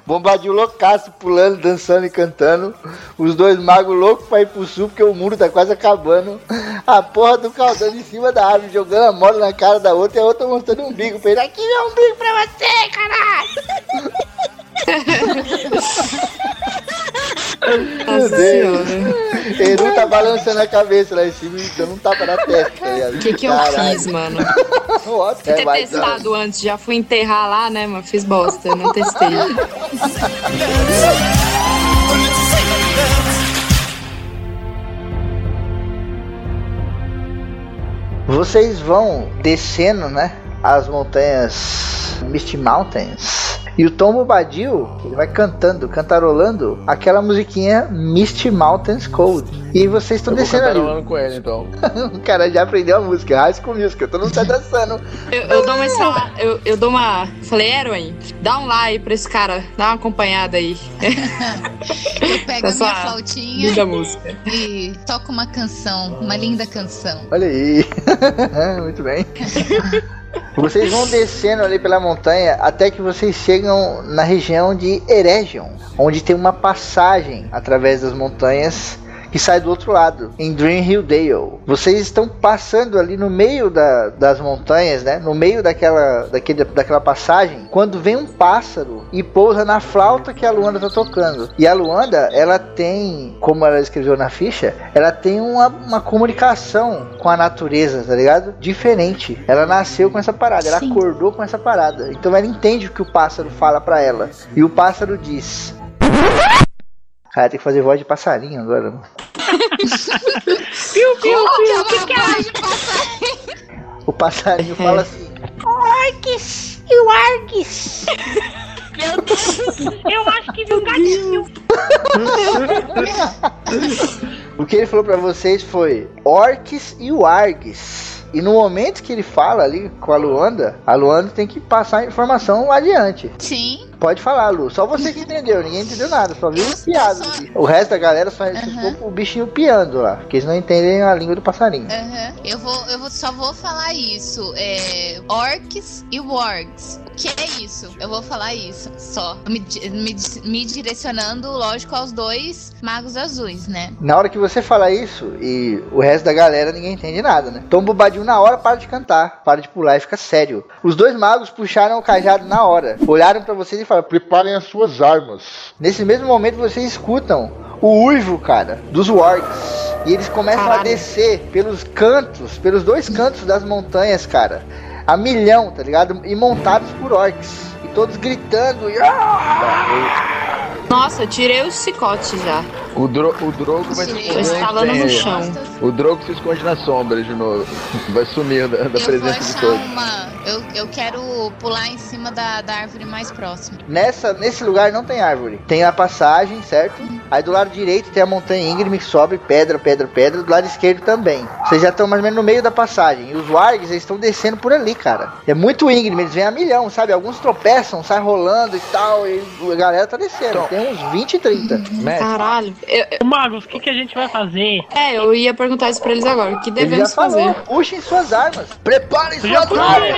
Bombadil loucaço, pulando, dançando e cantando. Os dois magos loucos pra ir pro sul, porque o muro tá quase acabando. A porra do caldão em cima da árvore, jogando a mola na cara da outra e a outra mostrando um umbigo pra ele. Aqui é um umbigo pra você, caralho!
Nossa
Deus.
senhora.
Eru tá balançando a cabeça lá em cima e dando um tapa na testa, tá?
O que, que eu
Caralho.
fiz, mano?
Ótimo.
Ter
É,
testado antes, já fui enterrar lá, né, mas fiz bosta, não testei.
Vocês vão descendo, né? As montanhas Misty Mountains. E o Tom Bobadil, ele vai cantando, cantarolando aquela musiquinha Misty Mountains Cold. E vocês estão descendo ali.
cantarolando com ele, então.
o cara já aprendeu a música, High School Musical, todo mundo tá dançando.
Eu, eu dou uma eu, eu dou uma. Falei, Erwin, dá um like pra esse cara, dá uma acompanhada aí.
Eu pego a minha flautinha
Linda música.
e toco uma canção, uma linda canção.
Olha aí. Muito bem. Vocês vão descendo ali pela montanha até que vocês chegam na região de Eregion, onde tem uma passagem através das montanhas que sai do outro lado, em Dream Hill Dale. Vocês estão passando ali no meio da- das montanhas, né? No meio daquela, daquele, daquela passagem, quando vem um pássaro e pousa na flauta que a Luanda tá tocando. E a Luanda, ela tem, como ela escreveu na ficha, ela tem uma, uma comunicação com a natureza, tá ligado? Diferente. Ela nasceu com essa parada, ela
Sim.
acordou com essa parada. Então ela entende o que o pássaro fala pra ela. E o pássaro diz. Cara, tem que fazer voz de passarinho agora. mano.
Piu, piu, piu, que que é?
O passarinho fala assim.
Orques e o Arques.
Meu Deus.
Eu acho que viu um gatinho.
O que ele falou pra vocês foi orques e wargs. E no momento que ele fala ali com a Luanda, a Luanda tem que passar a informação adiante.
Sim.
Pode falar, Lu. Só você que entendeu. Ninguém entendeu nada. Só viu o piado. O resto da galera só ficou o bichinho piando lá. Porque eles não entendem a língua do passarinho.
Aham. Eu, vou, eu vou, só vou falar isso. É, orcs e wargs. O que é isso? Eu vou falar isso só. Me, me, me direcionando, lógico, aos dois magos azuis, né?
Na hora que você fala isso, e o resto da galera ninguém entende nada, né? Tom Bobadinho na hora para de cantar, para de pular e fica sério. Os dois magos puxaram o cajado na hora, olharam pra vocês e falaram:
Preparem as suas armas.
Nesse mesmo momento vocês escutam o uivo, cara, dos wargs. E eles começam a
Caralho.
descer pelos cantos, pelos dois cantos das montanhas, cara. A milhão, tá ligado? E montados por orcs. E todos gritando. E...
Nossa, eu tirei o cicote já.
O, dro o Drogo vai se esconder.
no chão.
O Drogo se esconde na sombra de novo. Vai sumir da, da presença de todos.
uma. Eu, eu quero pular em cima da, da árvore mais próxima.
Nessa, nesse lugar não tem árvore. Tem a passagem, certo? Aí do lado direito tem a montanha íngreme que sobe pedra, pedra, pedra. Do lado esquerdo também. Vocês já estão mais ou menos no meio da passagem. E os wargs eles estão descendo por ali, cara. É muito íngreme, eles vêm a milhão, sabe? Alguns tropeçam, saem rolando e tal. E a galera tá descendo.
Então.
Tem uns 20, 30.
Mestre,
Caralho. Eu-
Magos, o que, que a gente vai fazer?
é, eu ia perguntar isso pra eles agora. O que
Ele já
devemos fazer?
Puxem suas armas. Preparem suas armas.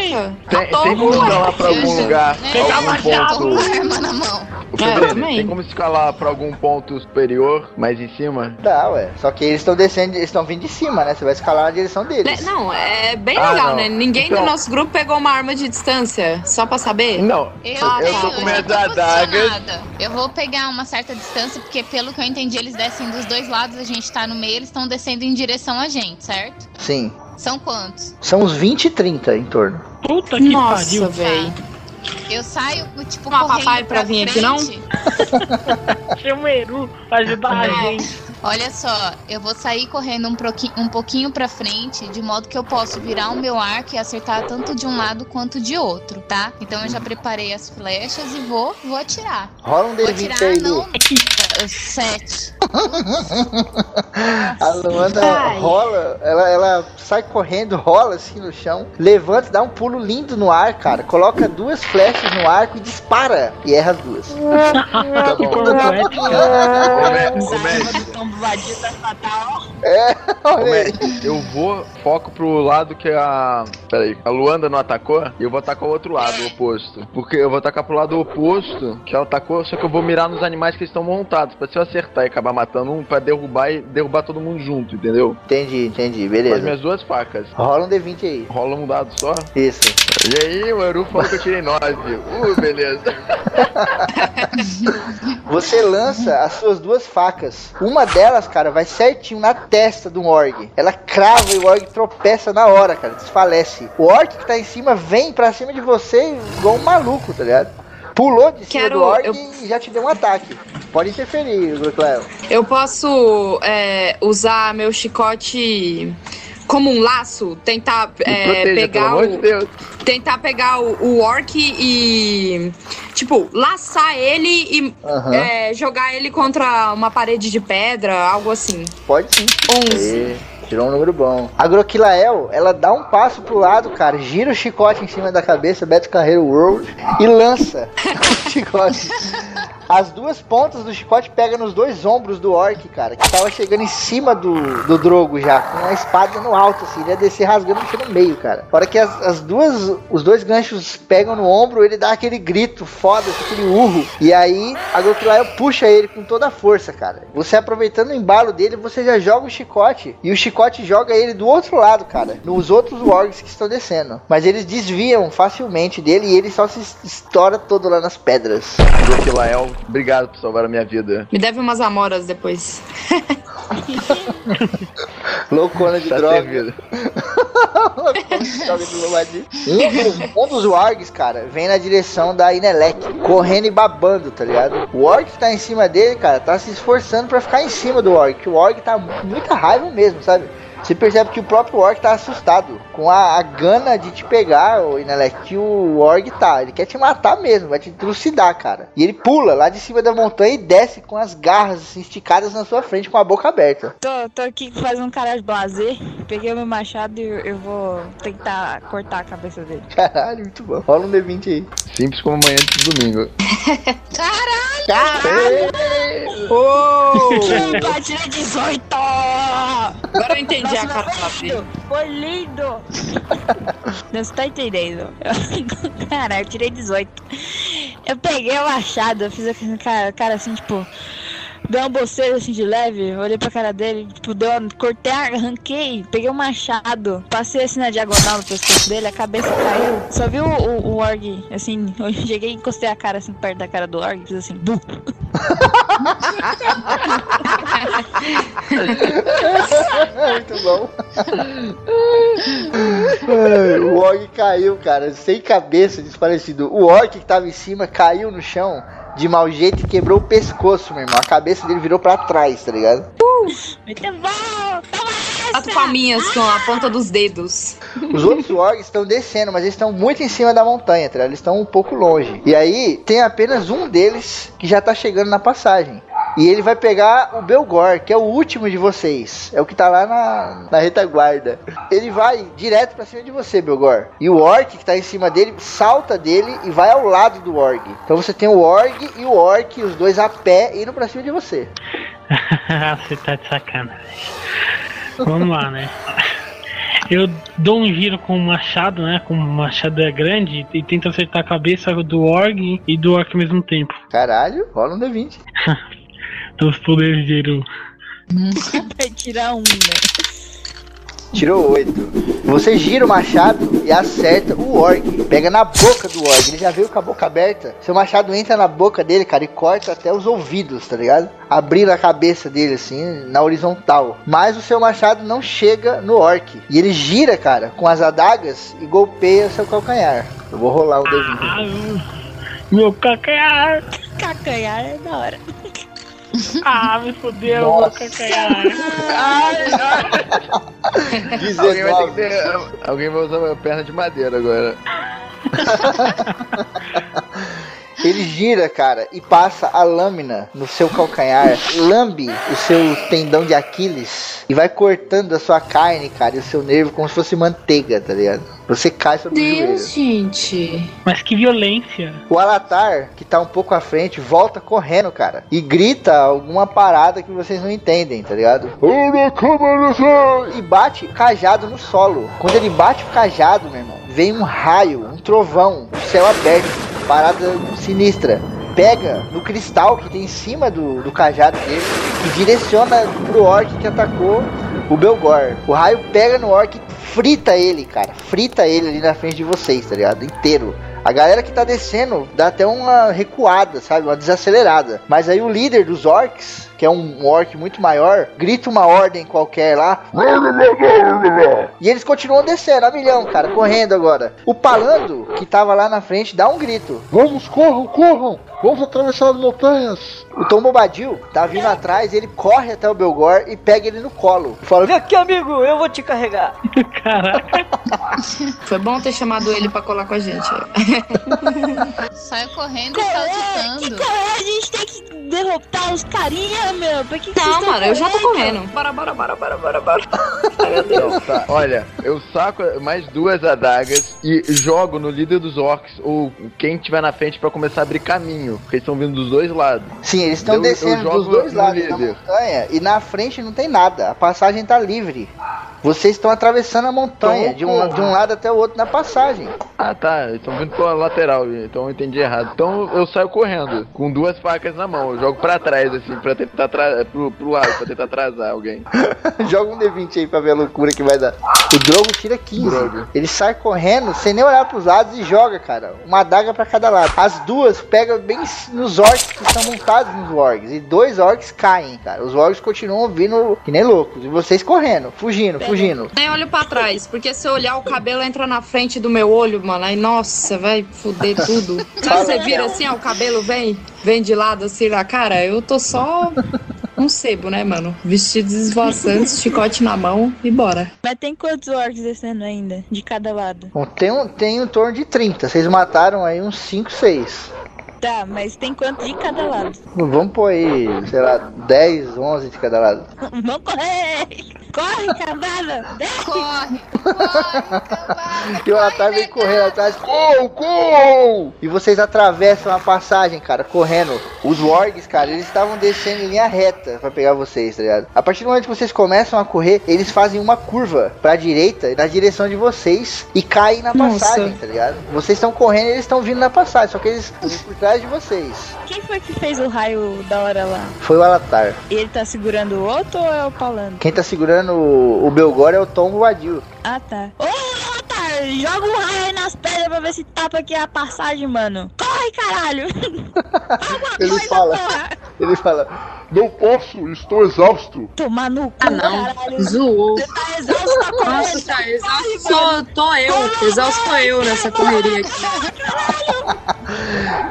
Tem,
tô
tem como escalar pra algum lugar?
né?
Pegar
Algum.
Tô com
ponto.
uma arma na mão.
É,
tem como escalar pra algum ponto superior, mais em cima?
Tá, ué. Só que eles estão descendo, eles estão vindo de cima, né? Você vai escalar na direção
Né,
deles.
Não, é bem
Ah,
legal,
não.
né? Ninguém
Então-
do nosso grupo pegou uma arma de distância, só pra saber.
Não.
Eu,
Ah,
tenho,
tá.
eu
com
tô
adagas.
posicionada. Eu vou pegar uma certa distância, porque pelo que eu entendi, eles descem dos dois lados, a gente tá no meio, eles estão descendo em direção a gente, certo?
Sim.
São quantos?
São uns 20 e 30 em torno.
Puta que
Nossa,
pariu.
véi.
Eu saio, tipo,
Uma papai pra vir aqui, não?
frente.
Chama o Eru pra ajudar a gente.
Olha só, eu vou sair correndo um, proqui- um pouquinho pra frente, de modo que eu posso virar o meu arco e acertar tanto de um lado quanto de outro, tá? Então eu já preparei as flechas e vou, vou atirar.
Rola um
Vou
D20
atirar,
aí,
não... Sete.
A Luanda
Ai.
rola, ela, ela sai correndo, rola assim no chão, levanta, dá um pulo lindo no ar, cara. Coloca duas flechas no arco e dispara. E erra as duas.
Tá bom.
fatal.
Olha
eu vou, foco pro lado que a. Peraí, a Luanda não atacou e eu vou atacar o outro lado, o oposto. Porque eu vou atacar pro lado oposto que ela atacou, só que eu vou mirar nos animais que estão montados. Pra se eu acertar e acabar matando um, pra derrubar e derrubar todo mundo junto, entendeu?
Entendi, entendi,
Com as
beleza.
minhas duas facas.
Rola um D20 aí.
Rola um dado só.
Isso.
E aí, o Eru falou que eu tirei 9. Uh, beleza.
Você lança as suas duas facas. Uma delas, cara, vai certinho na testa do org. Ela crava e o org tropeça na hora, cara. Desfalece. O org que tá em cima vem pra cima de você igual um maluco, tá ligado? Pulou de cima
Quero-
do org
eu-
e já te deu um ataque. Pode interferir, Cleo.
Eu posso é, usar meu chicote como um laço, tentar é,
Proteja,
pegar
de
o,
Deus.
tentar pegar o, o orc e tipo laçar ele e
Aham.
é, jogar ele contra uma parede de pedra, algo assim.
Pode sim.
11.
Aê, tirou um número bom. A Groquilael, ela dá um passo pro lado, cara, gira o chicote em cima da cabeça, Beto Carreiro World, e lança o chicote. As duas pontas do chicote pegam nos dois ombros do orc, cara, que tava chegando em cima do, do Drogo já, com a espada no alto, assim, ele ia descer rasgando o no meio, cara. A hora que as, as duas, os dois ganchos pegam no ombro, ele dá aquele grito foda, aquele urro, e aí a Groquilael puxa ele com toda a força, cara. Você aproveitando o embalo dele, você já joga o chicote, e o chicote joga ele do outro lado, cara, nos outros orcs que estão descendo. Mas eles desviam facilmente dele e ele só se estoura todo lá nas pedras.
Groquilael, obrigado por salvar a minha vida.
Me deve umas amoras depois.
Loucona de
Tá
droga.
servido.
Um, dos, um dos wargs, cara, vem na direção da Inelec, correndo e babando, tá ligado? O orc que tá em cima dele, cara, tá se esforçando pra ficar em cima do orc. O orc tá com muita raiva mesmo, sabe? Você percebe que o próprio orc tá assustado com a, a gana de te pegar, o Inelec, que o orc tá. Ele quer te matar mesmo, vai te trucidar, cara. E ele pula lá de cima da montanha e desce com as garras assim, esticadas na sua frente, com a boca aberta.
Tô, tô aqui fazendo um cara de blazer. Peguei o meu machado e eu, eu vou tentar cortar a cabeça dele.
Caralho, muito bom. Rola um D20 aí.
Simples como amanhã de domingo.
Oh!
Desculpa, tirei 18!
Agora eu entendi a
Nossa,
cara
foi lindo! Foi lindo! Não você tá entendendo. Cara, eu tirei 18. Eu peguei o machado, eu fiz aquele cara, cara assim, tipo. Deu uma boceira assim de leve, olhei pra cara dele, tipo, deu cortei, arranquei, peguei o machado, passei assim na diagonal no pescoço dele, a cabeça caiu. Só vi o, o, o org, assim, eu cheguei e encostei a cara assim perto da cara do org, fiz assim, bum.
Muito bom. O orc caiu, cara, sem cabeça, desparecido. O orc que tava em cima caiu no chão de mau jeito e quebrou o pescoço, meu irmão. A cabeça dele virou pra trás, tá ligado?
Muito bom!
Quatro palminhas com a ponta dos dedos.
Os outros orcs estão descendo, mas eles estão muito em cima da montanha, tá ligado? Eles estão um pouco longe. E aí tem apenas um deles que já tá chegando na passagem. E ele vai pegar o Belgor, que é o último de vocês. É o que tá lá na, na retaguarda. Ele vai direto pra cima de você, Belgor. E o Orc que tá em cima dele salta dele e vai ao lado do Orc. Então você tem o Orc e o Orc, os dois a pé, indo pra cima de você.
Você tá de sacanagem. Vamos lá, né? Eu dou um giro com o machado, né? Como o machado é grande, e tento acertar a cabeça do Org e do Orc ao mesmo tempo.
Caralho, rola um D20.
Dos poderes de Eru.
Vai tirar um, né?
Tirou 8. Você gira o machado e acerta o orc. Pega na boca do orc. Ele já veio com a boca aberta. Seu machado entra na boca dele, cara, e corta até os ouvidos, tá ligado? Abrindo a cabeça dele, assim, na horizontal. Mas o seu machado não chega no orc. E ele gira, cara, com as adagas e golpeia seu calcanhar. Eu vou rolar o D20.
Ah, meu calcanhar!
Cacanhar é da hora.
Ah, me
Nossa.
calcanhar!
Alguém vai ter que
19.
ter. Alguém vai usar uma perna de madeira agora.
Ele gira, cara, e passa a lâmina no seu calcanhar, lambe o seu tendão de Aquiles e vai cortando a sua carne, cara, e o seu nervo como se fosse manteiga, tá ligado? Você cai sobre o joelho.
Deus, gente.
Mas que violência!
O Alatar, que tá um pouco à frente, volta correndo, cara, e grita alguma parada que vocês não entendem, tá ligado? E bate o cajado no solo. Quando ele bate o cajado, meu irmão, vem um raio, um trovão, o céu aberto, parada sinistra. Pega no cristal que tem em cima do, do cajado dele e direciona pro orc que atacou o Belgor. O raio pega no orc e frita ele, cara. Frita ele ali na frente de vocês, tá ligado? Inteiro. A galera que tá descendo dá até uma recuada, sabe? Uma desacelerada. Mas aí o líder dos orcs, que é um orc muito maior, grita uma ordem qualquer lá. E eles continuam descendo, a milhão, cara, correndo agora. O Palando, que tava lá na frente, dá um grito. Vamos, corram, corram!
Vamos atravessar as montanhas.
O Tom Bobadil tá vindo atrás, ele corre até o Belgor e pega ele no colo. Fala, vem aqui, amigo, eu vou te carregar.
Caraca.
Foi bom ter chamado ele pra colar com a gente.
Saiu correndo e
Que
saltitando.
correr, a gente tem que derrotar os carinha, meu. Por que que
Não, mano, eu já tô
correndo?
Bora, bora, bora, bora, bora, bora. Ai, meu Deus.
Eu sa- Olha, eu saco mais duas adagas e jogo no líder dos orcs ou quem tiver na frente pra começar a abrir caminho, porque eles estão vindo dos dois lados.
Sim, eles estão descendo dos dois lados da montanha e na frente não tem nada. A passagem tá livre. Vocês estão atravessando a montanha
Então,
de um, de um lado até o outro na passagem.
Ah tá, eles estão vindo pela lateral, então eu entendi errado. Então eu saio correndo, com duas facas na mão, eu jogo pra trás, assim, pra tentar tra pro, pro lado, pra tentar atrasar alguém.
Joga um D20 aí pra ver a loucura que vai dar. O Drogo tira 15.
Drogo.
Ele sai correndo sem nem olhar pros lados e joga, cara. Uma adaga pra cada lado. As duas pegam bem nos orcs que estão montados nos orcs. E dois orcs caem, cara. Os orcs continuam vindo que nem loucos. E vocês correndo, fugindo, fugindo.
Nem olho pra trás, porque se eu olhar o cabelo entra na frente do meu olho, mano. Aí, nossa, vai fuder tudo. Sabe, você vira assim, ó, o cabelo vem, vem de lado assim na cara. Eu tô só um sebo, né, mano? Vestidos esvoaçantes, chicote na mão e bora.
Mas tem quantos orcs descendo ainda? De cada lado.
Bom, tem, um, tem em torno de 30. Vocês mataram aí uns 5, 6.
Tá, mas tem quantos de cada lado?
Vamos pôr aí, sei lá, 10, 11 de cada lado.
Vamos correr! Corre! Desce!
Corre, corre,
E o Alatar vem correndo atrás.
Gol, gol!
E vocês atravessam a passagem, cara, correndo. Os wargs, cara, eles estavam descendo em linha reta pra pegar vocês, tá ligado? A partir do momento que vocês começam a correr, eles fazem uma curva pra direita, na direção de vocês, e caem na
Nossa.
passagem, tá ligado? Vocês estão correndo e eles estão vindo na passagem, só que eles estão por trás de vocês.
Quem foi que fez o raio da hora lá?
Foi o Alatar.
E ele tá segurando o outro ou é o Palando?
Quem tá segurando o, o Belgor é o Tom Boadil.
Ah, tá. Ô, Otar, joga um raio aí nas pedras pra ver se tapa aqui a passagem, mano. Corre, caralho! Alguma
Ele
coisa,
fala.
porra!
Ele fala:
Não posso, estou exausto.
Tomar no cu,
Ah, não.
caralho.
Zoou.
Você tá exausto, tá correndo.
Nossa, tá exausto. Sou, tô eu. Exausto sou eu nessa correria aqui.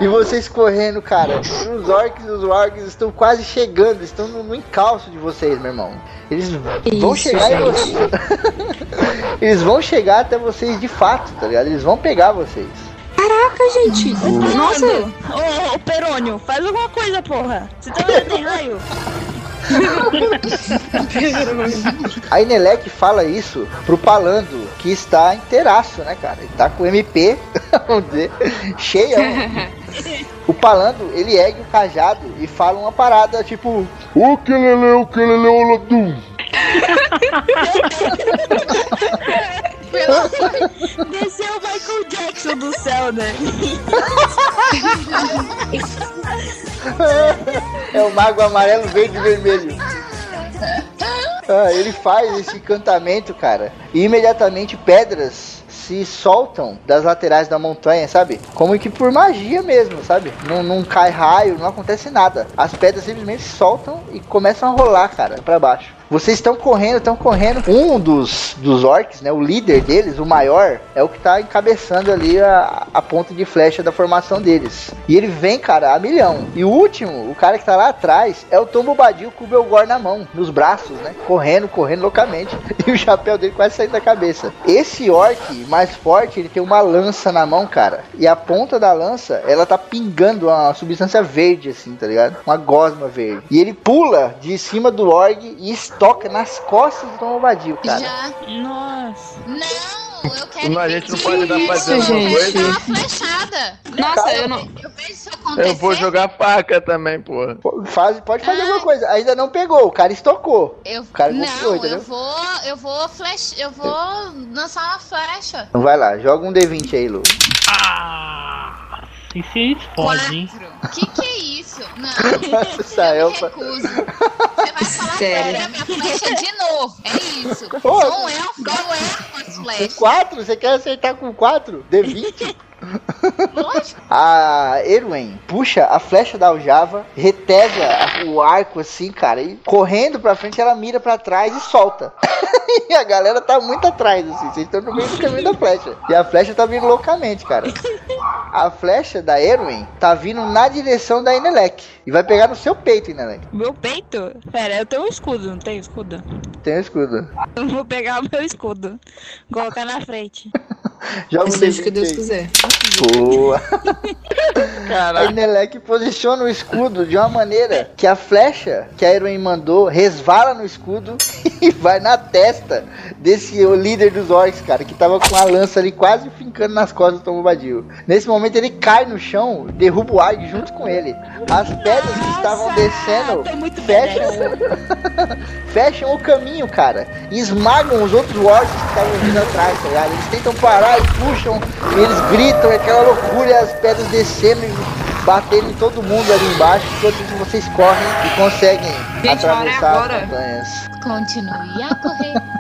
E vocês correndo, cara. Os orcs e os wargs estão quase chegando, estão no, no encalço de vocês, meu irmão. Eles vão
Isso,
chegar em
gente.
vocês. Eles vão chegar até vocês de fato, tá ligado? Eles vão pegar vocês.
Caraca, gente. Nossa.
Ô, ô, Perônio, faz alguma coisa, porra. Você tá vendo que tem raio?
A Inelec fala isso pro Palando, que está inteiraço, né, cara? Ele tá com MP, vamos dizer, cheião. O Palando, ele ergue o cajado e fala uma parada tipo:
O que lele, o que lele,
céu, né?
É o mago amarelo, verde e vermelho. Ah, ele faz esse encantamento, cara. E imediatamente pedras se soltam das laterais da montanha, sabe? Como que por magia mesmo, sabe? Não, não cai raio, não acontece nada. As pedras simplesmente soltam e começam a rolar, cara, pra baixo. Vocês estão correndo, estão correndo. Um dos, dos orcs, né? O líder deles, o maior, é o que tá encabeçando ali a, a ponta de flecha da formação deles. E ele vem, cara, a milhão. E o último, o cara que tá lá atrás, é o Tom Bobadil com o Belgor na mão, nos braços, né? Correndo, correndo loucamente. E o chapéu dele quase saindo da cabeça. Esse orc mais forte, ele tem uma lança na mão, cara. E a ponta da lança, ela tá pingando uma substância verde, assim, tá ligado? Uma gosma verde. E ele pula de cima do orc e estoca nas costas do Tom Bobadil, cara.
Já.
Nossa.
Não, eu quero
Não, a gente não pode dar
isso,
fazendo
gente.
Eu uma flechada.
Nossa, eu não.
Eu vejo isso acontecer.
Eu vou jogar faca também, porra.
Pô, Faz, pode fazer
Ah.
alguma coisa. Ainda não pegou, o cara estocou.
Eu,
cara
não, eu vou, eu vou flash, eu vou lançar uma flecha.
Então vai lá, joga um D20 aí, Lu.
Ah, e se podem, hein?
Quatro. Que que é isso? Não,
Essa
eu me
elfa.
recuso. Você vai falar
Sério.
sério, minha flecha de novo. É isso.
Ô.
Sou um elfo, dou um elfo com as
Com
flechas.
4? Você quer acertar com 4? D20?
Lógico.
A Erwin puxa a flecha da aljava, retega o arco assim, cara, e correndo pra frente ela mira pra trás e solta. e a galera tá muito atrás, assim, vocês estão no meio do caminho da flecha. E a flecha tá vindo loucamente, cara. a flecha da Erwin tá vindo na direção da Inelec. E vai pegar no seu peito, Inelec.
Meu peito? Pera, eu tenho um escudo, não tenho escudo?
Tem o escudo.
Eu vou pegar o meu escudo. Colocar na frente.
Joga o
Seja o que Deus
D20 aí.
quiser.
Boa. A
Caraca.
Inelec posiciona o escudo de uma maneira que a flecha que a Erwin mandou resvala no escudo e vai na testa desse o líder dos orcs, cara, que tava com a lança ali quase fincando nas costas do Tom Bombadil. Nesse momento ele cai no chão, derruba o Arg junto com ele. As pedras que estavam descendo fecham,
badass.
fecham o caminho, cara, e esmagam os outros orcs que estavam vindo atrás, tá ligado? Eles tentam parar e puxam, e eles gritam, é aquela loucura, as pedras descendo e batendo em todo mundo ali embaixo, enquanto vocês correm e conseguem
Gente, é
atravessar as
agora.
montanhas.
Continue a correr.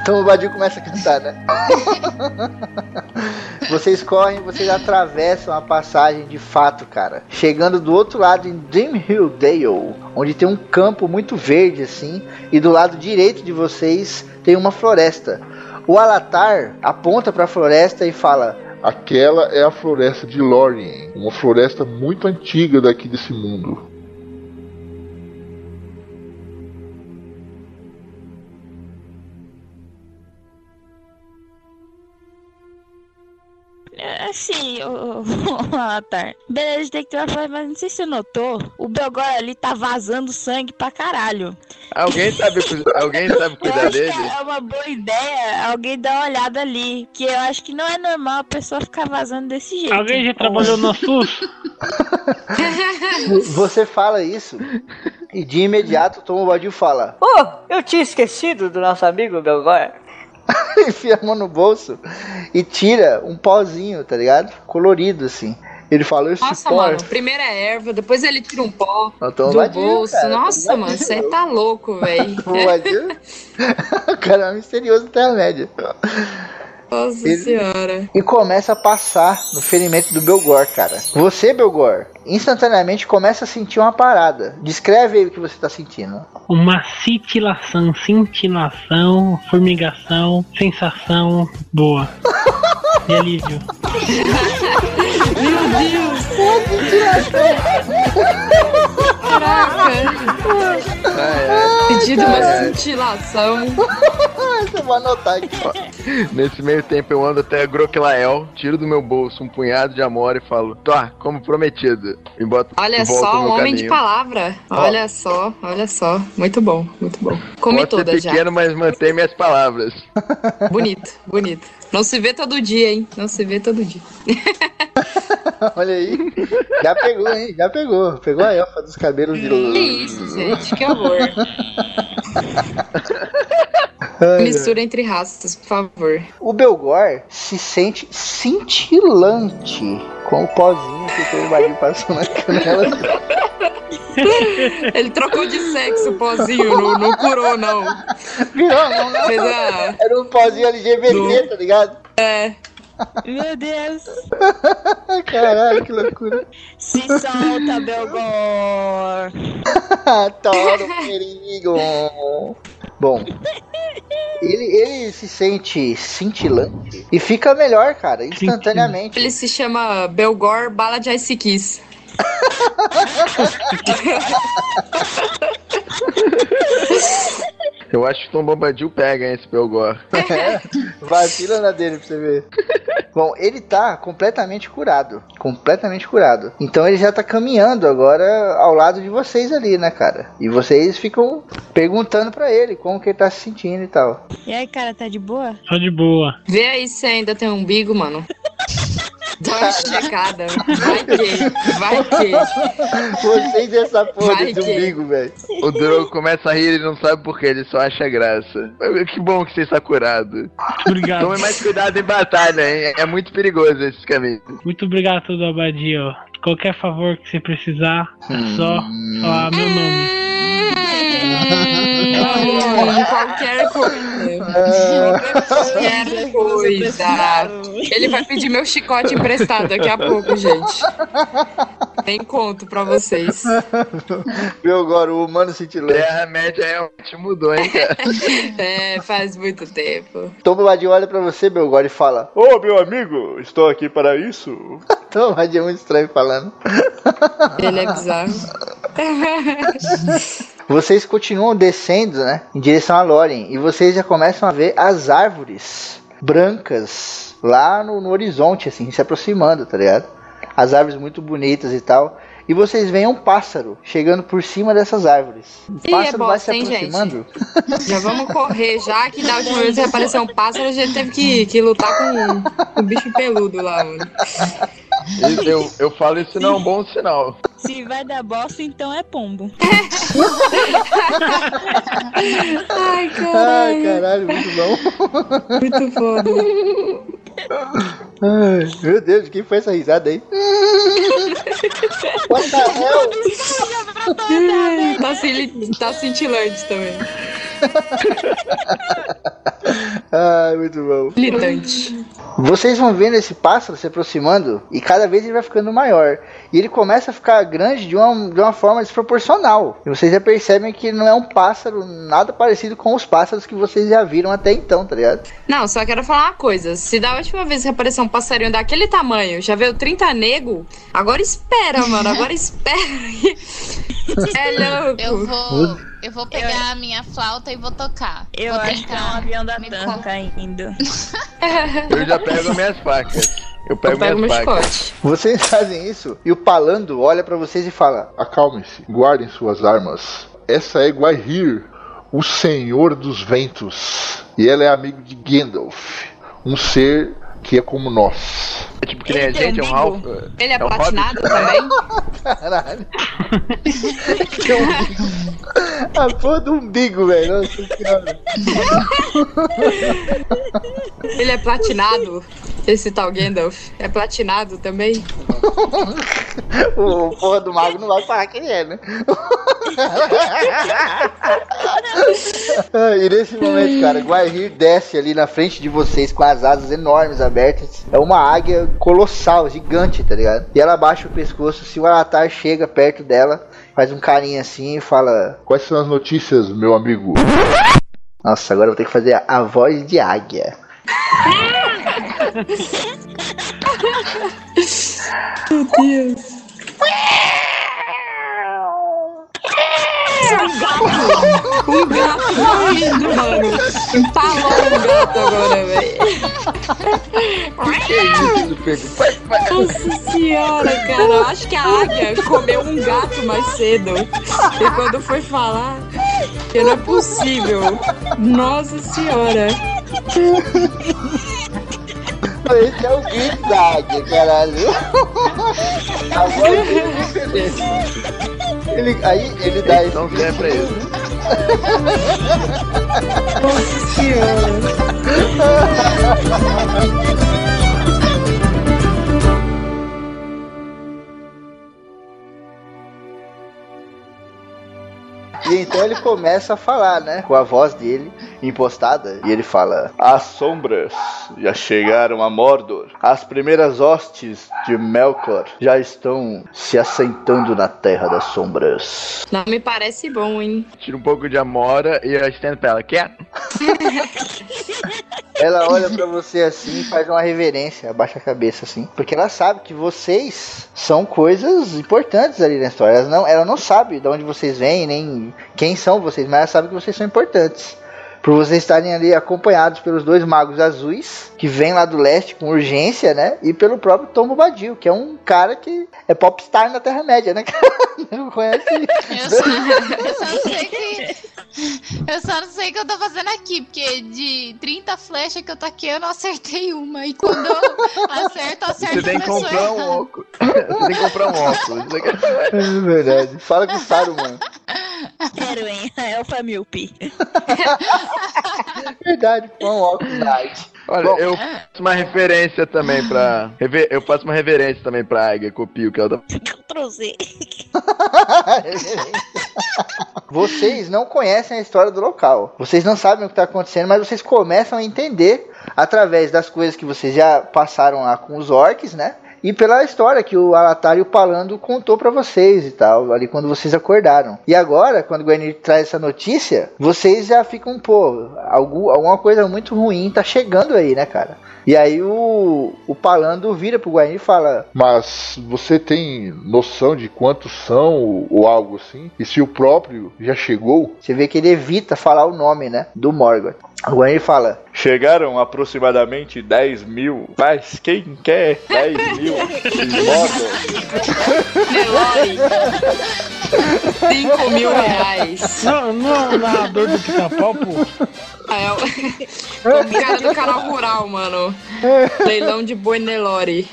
Então o Badil começa a cantar, né? vocês correm, vocês atravessam a passagem de fato, cara. Chegando do outro lado em Dream Hill Dale, onde tem um campo muito verde assim, e do lado direito de vocês tem uma floresta. O Alatar aponta para a floresta e fala:
Aquela é a floresta de Lórien, uma floresta muito antiga daqui desse mundo.
Assim, o, o Alatar. Beleza, tem que ter uma coisa, mas não sei se você notou. O Belgor ali tá vazando sangue pra caralho.
Alguém sabe, alguém sabe
Eu
cuidar
acho
dele?
que é uma boa ideia alguém dar uma olhada ali. Que eu acho que não é normal a pessoa ficar vazando desse jeito.
Alguém já trabalhou no SUS?
Você fala isso, e de imediato o Tom Badil fala:
Oh, eu tinha esquecido do nosso amigo Belgor.
enfia a mão no bolso e tira um pozinho, tá ligado? Colorido assim. Ele fala: Esse
Nossa,
pó é
mano, primeiro é erva, depois ele tira um pó do bolso.
cara,
Nossa, mano, você tá louco, velho.
O cara é misterioso Terra-média.
Nossa
Ele-
senhora.
E começa a passar no ferimento do Belgor, cara. Você, Belgor, instantaneamente começa a sentir uma parada. Descreve aí o que você tá sentindo.
Uma cintilação, cintilação, formigação, sensação boa. De alívio.
Meu Deus! Caraca! Pedido uma cintilação.
Eu vou anotar aqui.
Nesse meio tempo eu ando até Groquilael, tiro do meu bolso um punhado de amor e falo, tá, como prometido. E boto
Olha só, um homem de palavra. Olha só, olha só. Muito bom, muito bom. Come
Pode ser
todas já.
pequeno, mas mantém minhas palavras.
Bonito, bonito. Não se vê todo dia, hein? Não se vê todo dia.
Olha aí. Já pegou, hein? Já pegou. Pegou a elfa dos cabelos de
Que isso, gente, que horror. Mistura entre raças, por favor.
O Belgor se sente cintilante com o pozinho que o Badil passou na canela.
Ele trocou de sexo, pozinho, não, não curou, não.
Virou, não, não.
Fez a.
Era um pozinho LGBT, tá ligado?
É.
Meu Deus.
Caralho, que loucura.
Se solta, Belgor.
Toro perigo. Bom, ele, ele se sente cintilante e fica melhor, cara, instantaneamente.
Ele se chama Belgor Bala de Ice Kiss.
Eu acho que o Tom Bombadil pega hein, esse Belgor.
Vacila na dele pra você ver. Bom, ele tá completamente curado. Completamente curado. Então ele já tá caminhando agora ao lado de vocês ali, né, cara? E vocês ficam perguntando pra ele como que ele tá se sentindo e tal.
E aí, cara, tá de boa?
Só de boa.
Vê aí se ainda tem umbigo, mano. Dá uma checada. Vai que, vai que.
Vocês e essa porra
Vai
desse
que-
umbigo, velho.
O Drogo começa a rir e ele não sabe por quê, ele só acha graça. Que bom que você está curado.
Muito obrigado.
Tome mais cuidado em batalha, hein? É muito perigoso esse caminho.
Muito obrigado, tudo Abadia. Qualquer favor que você precisar, é só falar meu nome.
Qualquer coisa. Qualquer coisa. Ele vai pedir meu chicote emprestado daqui a pouco, gente. Tem conto pra vocês.
Viu agora o humano cintilante.
Terra-média realmente mudou, hein, cara?
É, faz muito tempo.
Tom Bombadil olha pra você, Belgor, e fala: Ô, meu amigo, estou aqui para isso. Tom Hardy é muito estranho falando.
Ele é bizarro.
Vocês continuam descendo, né? Em direção a Lorien. E vocês já começam a ver as árvores brancas lá no, no horizonte, assim, se aproximando, tá ligado? As árvores muito bonitas e tal. E vocês veem um pássaro chegando por cima dessas árvores. O
Ih,
pássaro
é
vai
bosta,
se
hein,
aproximando.
Já vamos correr, já que da última vez que apareceu um pássaro, a gente teve que, que lutar com um bicho peludo lá, mano.
Eu, eu, eu falo isso não é um bom sinal.
Se vai dar bosta, então é pombo.
Ai,
Ai,
caralho.
caralho, muito bom.
Muito foda.
Ai, meu Deus, de quem foi essa risada aí? What the hell?
tá, tá cintilante também.
Ai, muito bom.
Militante.
Vocês vão vendo esse pássaro se aproximando e cada vez ele vai ficando maior. E ele começa a ficar grande de uma, de uma forma desproporcional. E vocês já percebem que não é um pássaro nada parecido com os pássaros que vocês já viram até então, tá ligado?
Não, só quero falar uma coisa. Se da última vez que apareceu um passarinho daquele tamanho, já veio 30 nego, agora espera, mano. Agora espera. é louco.
Eu vou. Eu vou pegar a minha flauta e vou tocar.
Eu
vou
acho que é um avião da Tanca caindo.
Eu já pego minhas facas. Eu pego,
Eu pego meu chicote.
Vocês fazem isso e o Palando olha pra vocês e fala:
Acalmem-se, guardem suas armas. Essa é Guaihir, o Senhor dos Ventos. E ela é amigo de Gandalf, um ser que é como nós.
É tipo que nem a gente, é
um
um Ralph.
Ele é,
É um
platinado
hobbit.
também?
Caralho. Que umbigo. A porra do umbigo, velho. Nossa senhora.
Ele é platinado? Esse tal Gandalf é platinado também?
O porra do mago não vai falar que ele é, né? E nesse momento, cara, Guaihir desce ali na frente de vocês com as asas enormes abertas. É uma águia colossal, gigante, tá ligado? E ela abaixa o pescoço. Se o Alatar chega perto dela, faz um carinho assim e fala:
Quais são as notícias, meu amigo?
Nossa, agora eu vou ter que fazer a, a voz de águia.
Meu Deus. Um gato morrendo, mano. Empalou um gato agora, velho.
Que isso, Pedro?
Nossa senhora, cara. Eu acho que a águia comeu um gato mais cedo. E quando foi falar, não é possível. Nossa senhora.
Esse é o grito da águia, caralho. A voz dele é diferente. Ele, aí ele dá esse
Então é pra isso.
Nossa senhora.
E então ele começa a falar, né? Com a voz dele impostada. E ele fala: As sombras já chegaram a Mordor. As primeiras hostes de Melkor já estão se assentando na Terra das Sombras.
Não me parece bom, hein?
Tira um pouco de amora e eu estendo pra ela. Quer?
Ela olha pra você assim e faz uma reverência, abaixa a cabeça assim. Porque ela sabe que vocês são coisas importantes ali na história. Ela não, ela não sabe de onde vocês vêm, nem quem são vocês, mas ela sabe que vocês são importantes. Por vocês estarem ali acompanhados pelos dois magos azuis, que vêm lá do leste com urgência, né? E pelo próprio Tom Bobadil, que é um cara que é popstar na Terra-média, né? Não conhece?
Eu só, eu só sei que. Eu só não sei o que eu tô fazendo aqui, porque de 30 flechas que eu taquei, eu não acertei uma. E quando eu acerto, eu acerto
Você tem que comprar um óculos. Você tem que comprar um óculos. É-
É verdade. Fala com o Saruman.
Quero, hein? Elfa Milpe.
Verdade, põe um óculos na arte.
Olha,
Bom.
eu faço uma referência também pra. rever- Eu faço uma reverência também pra Águia, copio que ela tá.
Ctrl Z.
Vocês não conhecem a história do local. Vocês não sabem o que está acontecendo, mas vocês começam a entender através das coisas que vocês já passaram lá com os orcs, né? E pela história que o Alatar e o Palando contou pra vocês e tal, ali quando vocês acordaram. E agora, quando o Guarani traz essa notícia, vocês já ficam, pô, algum, alguma coisa muito ruim tá chegando aí, né, cara? E aí o, o Palando vira pro Guarani e fala:
Mas você tem noção de quantos são ou, ou algo assim? E se o próprio já chegou?
Você vê que ele evita falar o nome, né? Do Morgoth. O Guarani fala:
Chegaram aproximadamente 10 mil, mas quem quer 10 mil motos?
Nelore. 5 mil reais.
Não, não é o narrador do pica-pau, pô.
É o, o cara do canal rural, mano. Leilão de boi Nelore.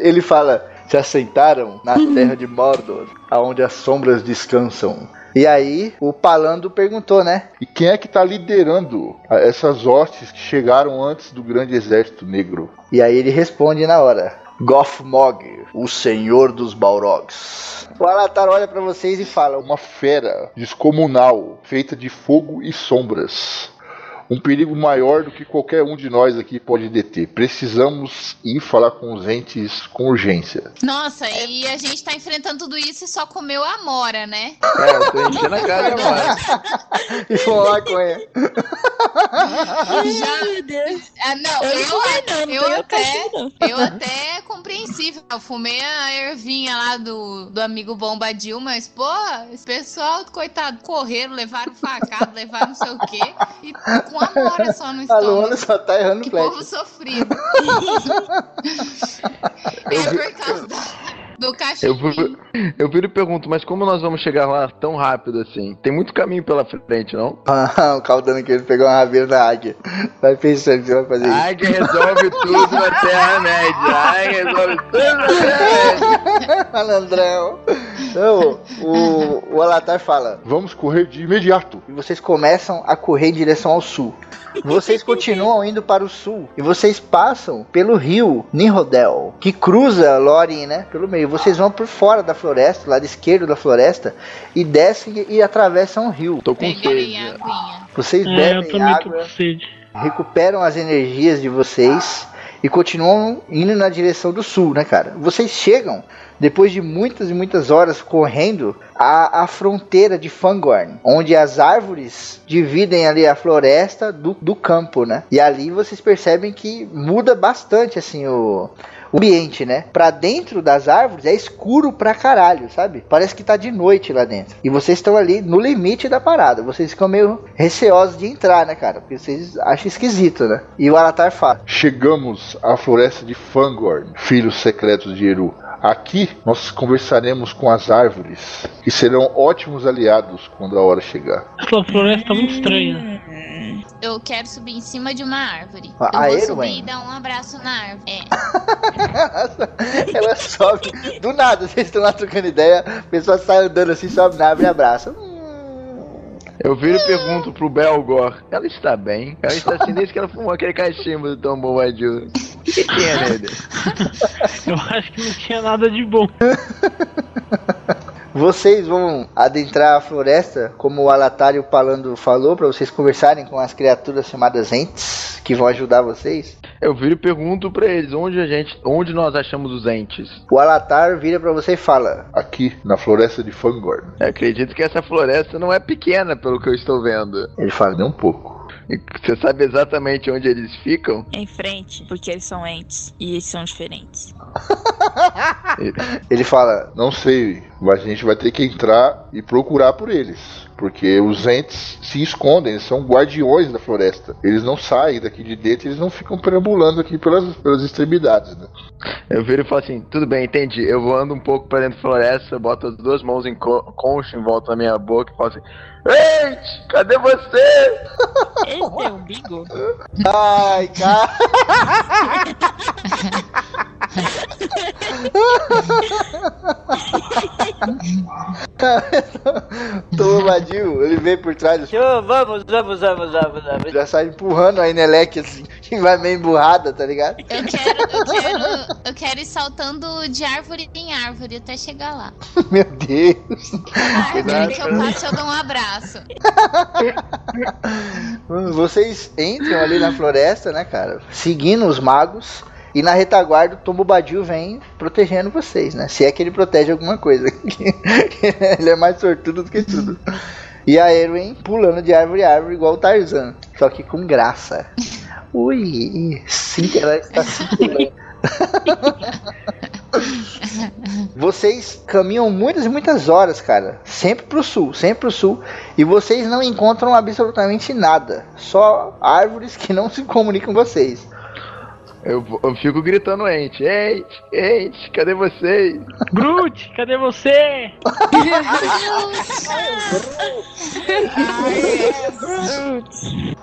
Ele fala: Se assentaram na terra de Mordor, aonde as sombras descansam. E aí o Palando perguntou, né?
E quem é que tá liderando a- essas hostes que chegaram antes do grande exército negro?
E aí ele responde na hora: Gothmog, o senhor dos Balrogs. O Alatar olha pra vocês e fala:
Uma fera descomunal, feita de fogo e sombras. Um perigo maior do que qualquer um de nós aqui pode deter. Precisamos ir falar com os entes com urgência.
Nossa, e a gente tá enfrentando tudo isso e só comeu a Mora, né?
É, eu tô enchendo a cara agora.
E fumou maconha.
Já...
Meu Deus.
Ah, não,
Eu
eu,
não
eu até, eu até é compreensível. Eu fumei a ervinha lá do, do amigo Bombadil, mas, porra, esse pessoal, coitado, correram, levaram facada, levaram não sei o quê, e com a mora só no
A Luana
estômago.
só tá errando
Que
flecha.
povo sofrido. é por causa da- do
Eu,
cachorro.
eu viro e pergunto, mas como nós vamos chegar lá tão rápido assim? Tem muito caminho pela frente, não?
Ah, o Caldano que ele pegou uma rabeira da águia. Vai pensando que você vai fazer isso.
A águia resolve tudo na Terra-média. A águia resolve tudo na Terra-média.
Malandrão. Então, o, o Alatar fala:
Vamos correr de imediato.
e vocês começam a correr em direção ao sul. Vocês continuam indo para o sul e vocês passam pelo rio Ninrodel, que cruza Lórien, né, pelo meio. Vocês vão por fora da floresta, lado esquerdo da floresta, e descem e atravessam o rio.
Tô com sede.
Vocês
É, eu
bebem água,
com sede.
recuperam as energias de vocês e continuam indo na direção do sul, né, cara? Vocês chegam, depois de muitas e muitas horas correndo, à, à fronteira de Fangorn, onde as árvores dividem ali a floresta do, do campo, né? E ali vocês percebem que muda bastante, assim, o... o ambiente, né? Pra dentro das árvores é escuro pra caralho, sabe? Parece que tá de noite lá dentro. E vocês estão ali no limite da parada. Vocês ficam meio receosos de entrar, né, cara? Porque vocês acham esquisito, né? E o Alatar fala:
Chegamos à floresta de Fangorn, filhos secretos de Eru. Aqui nós conversaremos com as árvores, que serão ótimos aliados quando a hora chegar.
Essa floresta tá muito estranha.
Eu quero subir em cima de uma árvore.
A-
Eu
a
vou
Erwin?
subir e dar um abraço na árvore. É.
ela sobe. Do nada, vocês estão lá trocando ideia. A pessoa sai andando assim, sobe na árvore e abraça.
Eu viro e pergunto pro Belgor. Ela está bem? Ela está assim desde que ela fumou aquele cachimbo do Tom Bombadil. O que, que tinha nele?
Eu acho que não tinha nada de bom.
Vocês vão adentrar a floresta, como o Alatar e o Palando falou, pra vocês conversarem com as criaturas chamadas Ents, que vão ajudar vocês.
Eu viro e pergunto pra eles onde a gente. onde nós achamos os entes.
O Alatar vira pra você e fala:
Aqui, na floresta de Fangorn.
Eu acredito que essa floresta não é pequena, pelo que eu estou vendo.
Ele fala:
Nem um pouco.
Você sabe exatamente onde eles ficam?
Em frente, porque eles são entes e eles são diferentes.
Ele fala:
Não sei, mas a gente vai ter que entrar e procurar por eles. Porque os entes se escondem, eles são guardiões da floresta. Eles não saem daqui de dentro, eles não ficam perambulando aqui pelas, pelas extremidades, né?
Eu viro e falo assim, tudo bem, entendi. Eu vou ando um pouco pra dentro da floresta, boto as duas mãos em co- concha em volta da minha boca e falo assim, Gente, cadê você?
Ele tem um bingo?
Ai, cara. Tomadil, ele vem por trás,
Vamos, vamos, vamos, vamos, vamos.
já sai empurrando a Inelec assim, que vai meio emburrada, tá ligado?
Eu quero, eu quero, eu quero ir saltando de árvore em árvore até chegar lá.
Meu Deus.
Árvore que eu passo, eu dou um abraço.
Vocês entram ali na floresta, né, cara? Seguindo os magos. E na retaguarda, o Tom Bobadil vem protegendo vocês, né? Se é que ele protege alguma coisa. ele é mais sortudo do que tudo. E a Erwin pulando de árvore em árvore igual o Tarzan. Só que com graça. Ui, sim, ela está se. Vocês caminham muitas e muitas horas, cara. Sempre pro sul, sempre pro sul. E vocês não encontram absolutamente nada. Só árvores que não se comunicam com vocês.
Eu, eu fico gritando ente, ente, ente, cadê vocês?
Groot, cadê você?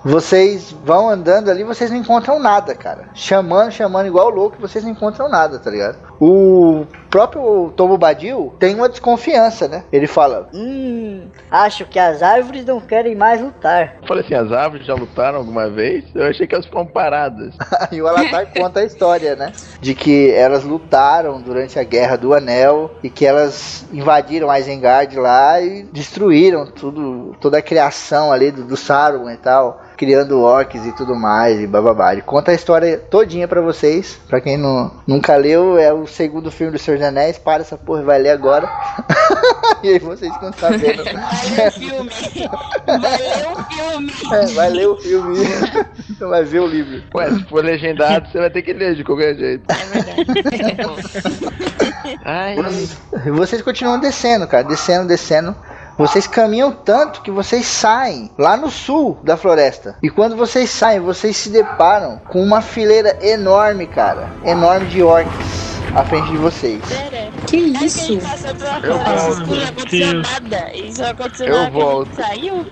Vocês vão andando ali, vocês não encontram nada, cara. Chamando, chamando igual louco, vocês não encontram nada, tá ligado? O próprio Tomo Badil tem uma desconfiança, né? Ele fala:
Hum, acho que as árvores não querem mais lutar.
Eu falei assim, as árvores já lutaram alguma vez? Eu achei que elas foram paradas.
e o Alatar conta a história, né? De que elas lutaram durante a Guerra do Anel e que elas invadiram Isengard lá e destruíram tudo, toda a criação ali do, do Saruman e tal. Criando orcs e tudo mais, e bababá. Ele conta a história todinha pra vocês. Pra quem não, nunca leu, é o segundo filme do Senhor dos Anéis. Para essa porra e vai ler agora. e aí vocês ficam sabendo.
Vai ler o filme. Vai ler o filme.
É, vai ler o filme. então vai ver o livro.
Ué, se for legendado, você vai ter que ler de qualquer jeito. Ai,
E Vocês continuam descendo, cara. Descendo, descendo. Vocês caminham tanto que vocês saem lá no sul da floresta. E quando vocês saem, vocês se deparam com uma fileira enorme, cara. Enorme de orcs à frente de vocês.
Que isso?
Eu
Não
volto.
aconteceu nada. Isso aconteceu
Eu
na hora que a gente
volto.
saiu.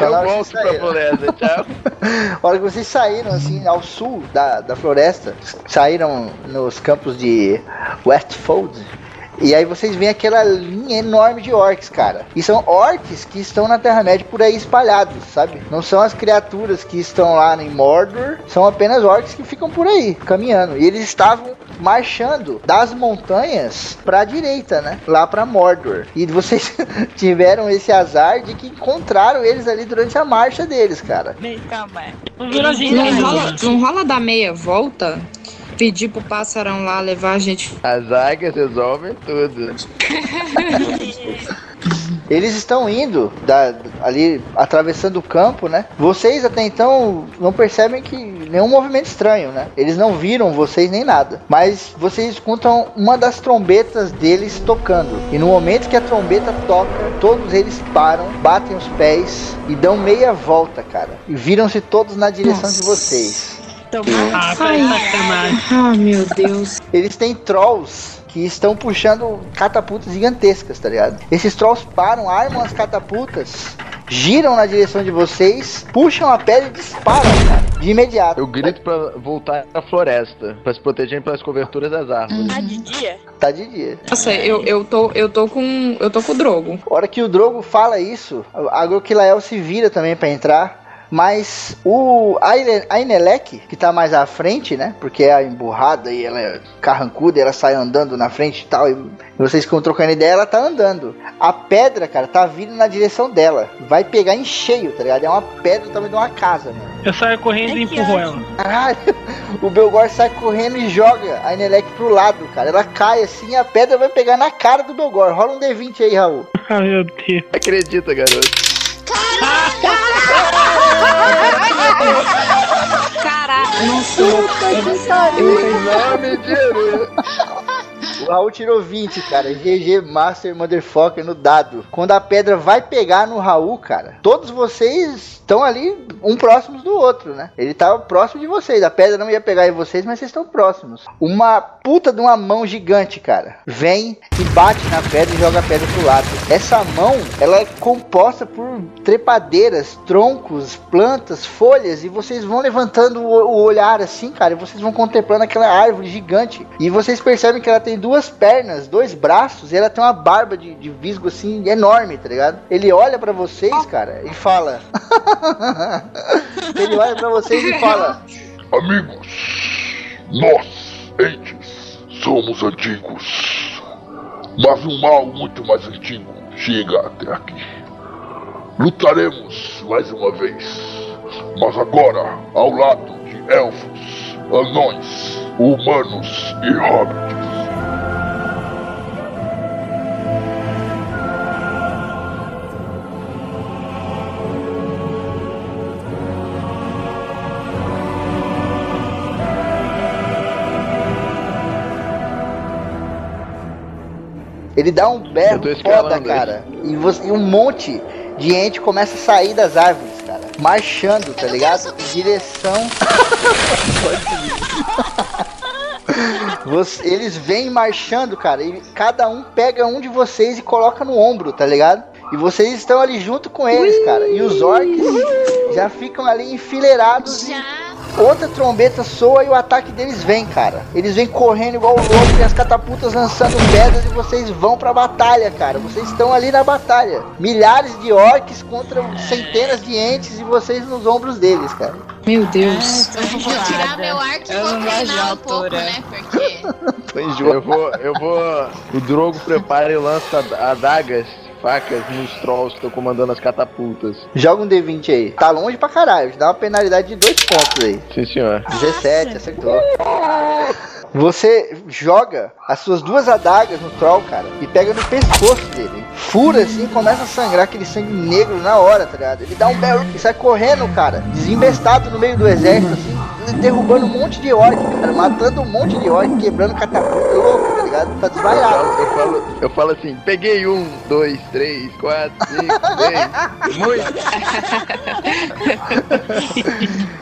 Eu volto pra floresta, tchau.
A hora que vocês saíram assim ao sul da, da floresta, saíram nos campos de Westfold. E aí vocês veem aquela linha enorme de orcs, cara. E são orcs que estão na Terra-média por aí espalhados, sabe? Não são as criaturas que estão lá em Mordor, são apenas orcs que ficam por aí, caminhando. E eles estavam marchando das montanhas pra direita, né? Lá pra Mordor. E vocês tiveram esse azar de que encontraram eles ali durante a marcha deles, cara.
Vem, calma.
Não rola, não rola dar meia volta? Pedir pro pássarão lá levar a gente.
As águias resolvem tudo.
Eles estão indo da- ali atravessando o campo, né? Vocês até então não percebem que nenhum movimento estranho, né? Eles não viram vocês nem nada, mas vocês escutam uma das trombetas deles tocando. E no momento que a trombeta toca, todos eles param, batem os pés e dão meia volta, cara. E viram-se todos na direção de
Nossa.
Ah, sacanagem.
Ah, meu Deus.
Eles têm trolls que estão puxando catapultas gigantescas, tá ligado? Esses trolls param, armam as catapultas, giram na direção de vocês, puxam a pedra e disparam, cara, de imediato.
Eu grito pra voltar pra floresta, pra se protegerem pelas coberturas das árvores.
Tá de dia?
Tá de dia.
Nossa, eu, eu, tô, eu tô com. Eu tô com o Drogo.
A hora que o Drogo fala isso, a Groquilael se vira também pra entrar. Mas o Aile- Ainelec, que tá mais à frente, né? Porque é a emburrada e ela é carrancuda, e ela sai andando na frente e tal. E vocês ficam trocando ideia, ela tá andando. A pedra, cara, tá vindo na direção dela. Vai pegar em cheio, tá ligado? É uma pedra do tamanho de uma casa, mano.
Eu saio correndo e
É que
empurro ela.
Caralho, o Belgor sai correndo e joga a Ainelec pro lado, cara. Ela cai assim e a pedra vai pegar na cara do Belgor. Rola um D20 aí, Raul.
Ah, meu Deus.
Acredita, garoto.
Caraca, eu,
Não, mentira.
O Raul tirou 20, cara. GG Master Motherfucker no dado. Quando a pedra vai pegar no Raul, cara, todos vocês estão ali um próximos do outro, né? Ele tava próximo de vocês. A pedra não ia pegar em vocês, mas vocês estão próximos. Uma puta de uma mão gigante, cara, vem e bate na pedra e joga a pedra pro lado. Essa mão, ela é composta por trepadeiras, troncos, plantas, folhas e vocês vão levantando o olhar assim, cara, e vocês vão contemplando aquela árvore gigante. E vocês percebem que ela tem duas pernas, dois braços, e ela tem uma barba de, de visgo assim enorme, tá ligado? Ele olha pra vocês, cara, e fala. Ele olha pra vocês e fala:
Amigos, nós, entes, somos antigos. Mas um mal muito mais antigo chega até aqui. Lutaremos mais uma vez, mas agora ao lado de elfos, anões humanos e hobbits.
Ele dá um berro foda, cara. E, você- e um monte de gente começa a sair das árvores, cara. Marchando, tá ligado? Em direção. Você- eles vêm marchando, cara, e cada um pega um de vocês e coloca no ombro, tá ligado? E vocês estão ali junto com eles, cara. E os orcs já ficam ali enfileirados. e outra trombeta soa e o ataque deles vem, cara. Eles vêm correndo igual louco, tem as catapultas lançando pedras e vocês vão pra batalha, cara. Vocês estão ali na batalha. Milhares de orcs contra centenas de entes e vocês nos ombros deles, cara.
Meu Deus.
Eu vou tirar meu arco e
Eu
vou treinar um pouco,
altura.
né? Porque.
Eu vou, eu vou. O Drogo prepara e lança adagas, facas nos trolls que estão comandando as catapultas.
Joga um D20 aí. Tá longe pra caralho. Dá uma penalidade de dois pontos aí.
Sim, senhor.
17, acertou. Você joga as suas duas adagas no troll, cara, e pega no pescoço dele. Fura assim, começa a sangrar aquele sangue negro na hora, tá ligado? Ele dá um berro e sai correndo, cara, desembestado no meio do exército, assim, derrubando um monte de orc, cara, matando um monte de orc, quebrando catapulta, tá ligado? Tá
Eu
desvaiado.
falo, eu falo, eu falo assim, peguei um, dois, três, quatro, cinco, seis. Muito.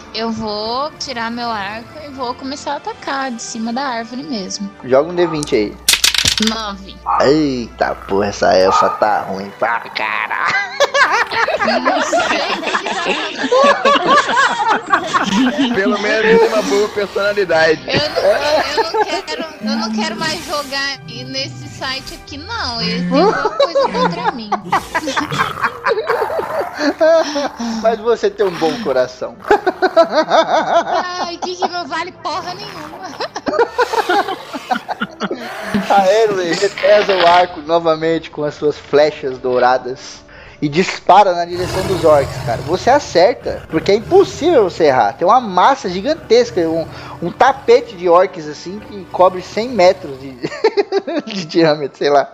eu vou tirar meu arco e vou começar a atacar de cima da árvore mesmo.
Joga um D20 aí.
Nove.
Eita porra, essa elfa tá ruim pra caralho.
Não sei.
Pelo menos tem uma boa personalidade.
Eu não, eu não quero, eu não quero mais jogar nesse site aqui, não. Ele tem alguma coisa contra mim.
Mas você tem um bom coração.
Ai, que, que não vale porra nenhuma.
A Erwin repesa o arco novamente com as suas flechas douradas e dispara na direção dos orcs, cara. Você acerta, porque é impossível você errar. Tem uma massa gigantesca, um, um tapete de orcs assim que cobre 100 metros de, de diâmetro, sei lá.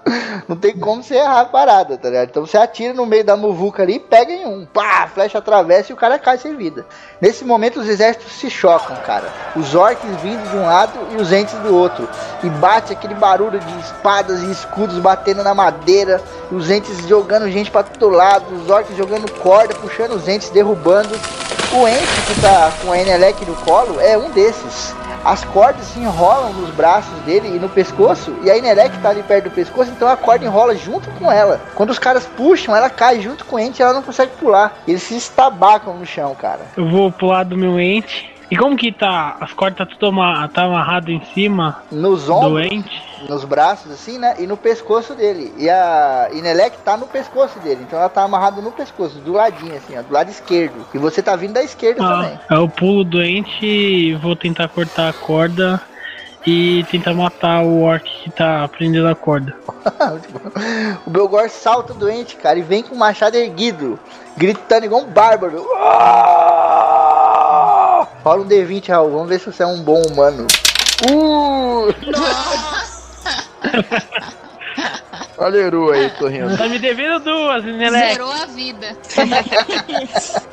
Não tem como você errar a parada, tá ligado? Então você atira no meio da muvuca ali e pega em um. Pá, flecha atravessa e o cara cai sem vida. Nesse momento os exércitos se chocam, cara. Os orcs vindo de um lado e os entes do outro. E bate aquele barulho de espadas e escudos batendo na madeira. Os entes jogando gente pra todo lado. Os orcs jogando corda, puxando os entes, derrubando. O ente que tá com a Enelec no colo é um desses. As cordas se enrolam nos braços dele e no pescoço, e a Inerec tá ali perto do pescoço, então a corda enrola junto com ela. Quando os caras puxam, ela cai junto com o ente ela não consegue pular. Eles se estabacam no chão, cara.
Eu vou pular do meu ente. E como que tá? As cordas tá tudo ama- tá amarrado em cima
Nos ombros,
ente?
nos braços, assim, né? E no pescoço dele. E a Inelec tá no pescoço dele, então ela tá amarrada no pescoço, do ladinho, assim, ó, do lado esquerdo. E você tá vindo da esquerda também.
Ah, eu pulo do ente e vou tentar cortar a corda e tentar matar o orc que tá prendendo a corda.
o Belgor salta doente, cara, e vem com o machado erguido, gritando igual um bárbaro. Ah! Rola um D20, Raul, vamos ver se você é um bom humano.
Uh! Olha o Eru aí sorrindo.
Tá me devendo duas, Inelec.
Zerou a vida.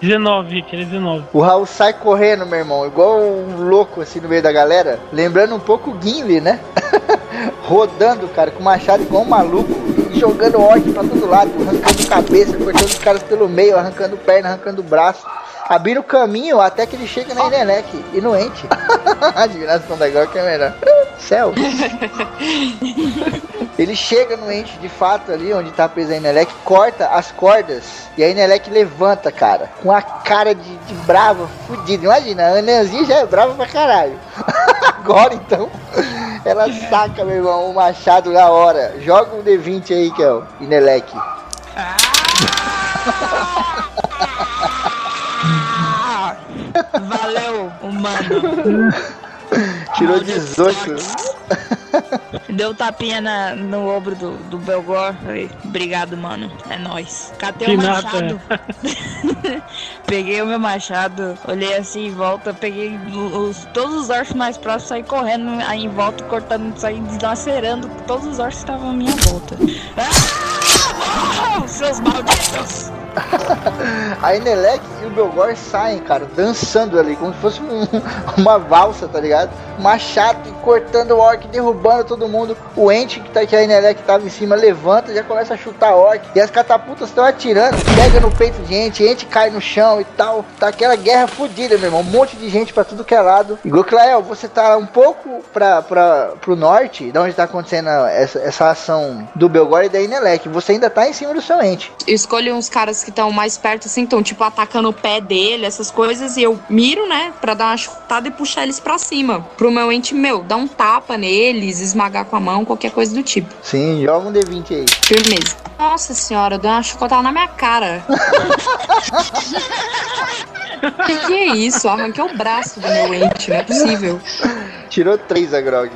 19, tira 19.
O Raul sai correndo, meu irmão, igual um louco assim no meio da galera, lembrando um pouco o Gimli, né? Rodando, cara, com o machado igual um maluco, e jogando orc pra todo lado, arrancando cabeça, cortando os caras pelo meio, arrancando perna, arrancando braço. Abrindo o caminho até que ele chega na Inelec e no ente. A admiração da Gork é melhor. Céu. Ele chega no ente de fato ali onde tá presa a Inelec, corta as cordas e a Inelec levanta, cara, com a cara de, de brava, fudida. Imagina, a Ananzinha já é brava pra caralho. Agora então, ela saca, meu irmão, o machado na hora. Joga um D20 aí, que é o Inelec.
Valeu, humano.
Tirou 18.
Deu um tapinha na, no ombro do, do Belgor. Falei, obrigado, mano. É nóis. Catei
Que
o
nada.
machado. peguei o meu machado, olhei assim em volta, peguei os, todos os orcs mais próximos, saí correndo aí em volta, cortando, saí dilacerando todos os orcs estavam à minha volta. Ah, seus malditos!
A Inelec e o Belgor saem, cara, dançando ali, como se fosse um- uma valsa, tá ligado? Machado cortando o orc, derrubando todo mundo. O Ent que, tá, que a Inelec tava em cima levanta, já começa a chutar orc. E as catapultas estão atirando, pega no peito de Ent, Ent cai no chão e tal. Tá aquela guerra fodida, meu irmão. Um monte de gente pra tudo que é lado. E Goklael, você tá um pouco pra, pra, pro norte, da onde tá acontecendo essa, essa ação do Belgor e da Inelec. Você ainda tá em cima do seu Ent.
Eu escolho uns caras que estão mais perto, assim, estão, tipo, atacando o pé dele, essas coisas, e eu miro, né, pra dar uma chutada e puxar eles pra cima. Pro meu ente, meu, dar um tapa neles, esmagar com a mão, qualquer coisa do tipo.
Sim, joga um D20 aí.
Firmeza. Nossa senhora, eu dei uma chucotada na minha cara. que que é isso? Arranquei o braço do meu ente, não é possível.
Tirou três a Grog.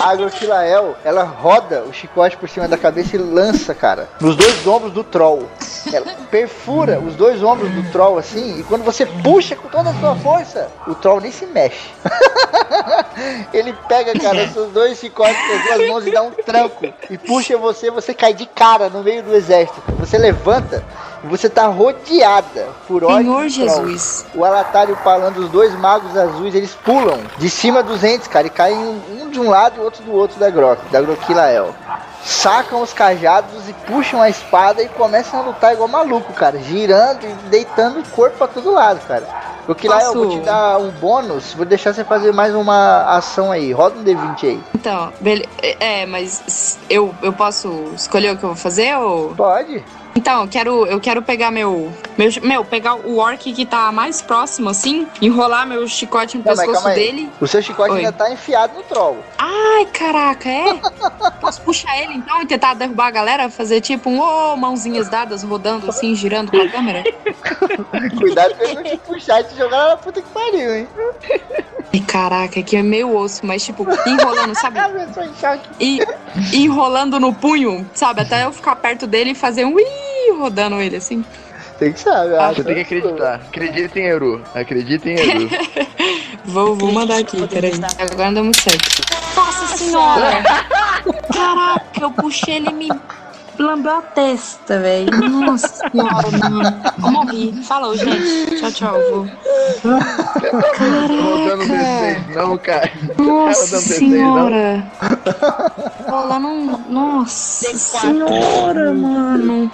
A Agroquilael, ela roda o chicote por cima da cabeça e lança, cara, nos dois ombros do troll. Ela perfura os dois ombros do troll assim, e quando você puxa com toda a sua força, o troll nem se mexe. Ele pega, cara, seus dois chicotes com as duas mãos e dá um tranco. E puxa você, você cai de cara no meio do exército. Você levanta você tá rodeada por orcs
Senhor. Jesus.
O Alatar e o Palando, os dois magos azuis, eles pulam de cima dos entes, cara, e caem um de um lado e outro do outro da Grok, da Groquilael. Sacam os cajados e puxam a espada e começam a lutar igual maluco, cara, girando e deitando o corpo pra todo lado, cara. Groquilael, eu vou te dar um bônus, vou deixar você fazer mais uma ação aí. Roda um D20 aí.
Então, é, mas eu, eu posso escolher o que eu vou fazer ou.
Pode.
Então, eu quero, eu quero pegar meu, meu. Meu, pegar o orc que tá mais próximo, assim, enrolar meu chicote no
Não,
pescoço dele.
O seu chicote
Oi.
ainda tá enfiado no troll.
Ai, caraca, é? Posso puxar ele então e tentar derrubar a galera? Fazer tipo um ô, mãozinhas dadas rodando assim, girando com a câmera?
Cuidado pra ele não te puxar e te jogar na puta que pariu, hein?
Ai, caraca, aqui é meio osso, mas tipo, enrolando, sabe? E enrolando no punho, sabe? Até eu ficar perto dele e fazer um ui, rodando ele assim.
Tem que saber.
Ah,
acho.
Você tem que acreditar. Acredita em Eru. Acredita em Eru.
Vou, vou mandar aqui, peraí. Agora não deu muito certo. Nossa senhora! Caraca, eu puxei ele e me lambeu a testa, velho. Nossa senhora, mano. Eu morri. Falou, gente. Tchau, tchau. Vou.
Rodando D6, não, cara.
Nossa
Rodando D6,
senhora. Um. Nossa senhora, mano.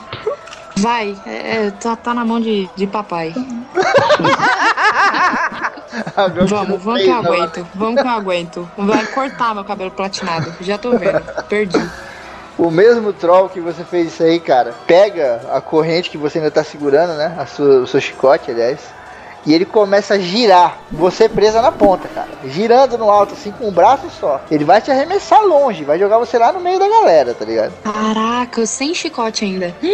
Vai, é, é, tá, tá na mão de, de papai. Vamos, vamos que eu aguento. Vamos que eu aguento. Vai cortar meu cabelo platinado. Já tô vendo. Perdi.
O mesmo troll que você fez isso aí, cara, pega a corrente que você ainda tá segurando, né? A sua, o seu chicote, aliás. E ele começa a girar, você presa na ponta, cara. Girando no alto, assim, com um braço só. Ele vai te arremessar longe, vai jogar você lá no meio da galera, tá ligado?
Caraca, eu sem chicote ainda.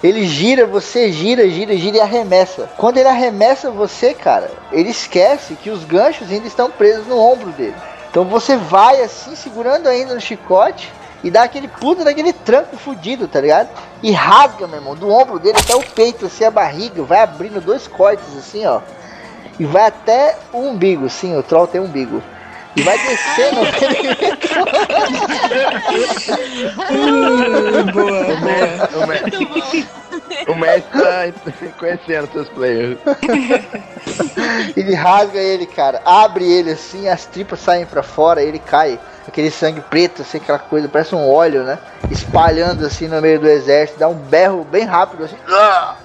Ele gira, você gira, gira, gira e arremessa. Quando ele arremessa você, cara, ele esquece que os ganchos ainda estão presos no ombro dele. Então você vai assim, segurando ainda no chicote e dá aquele puta daquele tranco fudido, tá ligado? E rasga, meu irmão, do ombro dele até o peito, assim, a barriga, vai abrindo dois cortes assim, ó. E vai até o umbigo, sim, o troll tem umbigo. E vai descendo.
boa,
O mestre, o mestre tá conhecendo seus players.
ele rasga ele, cara. Abre ele assim, as tripas saem pra fora, ele cai. Aquele sangue preto, assim, aquela coisa, parece um óleo, né? Espalhando assim no meio do exército, dá um berro bem rápido assim.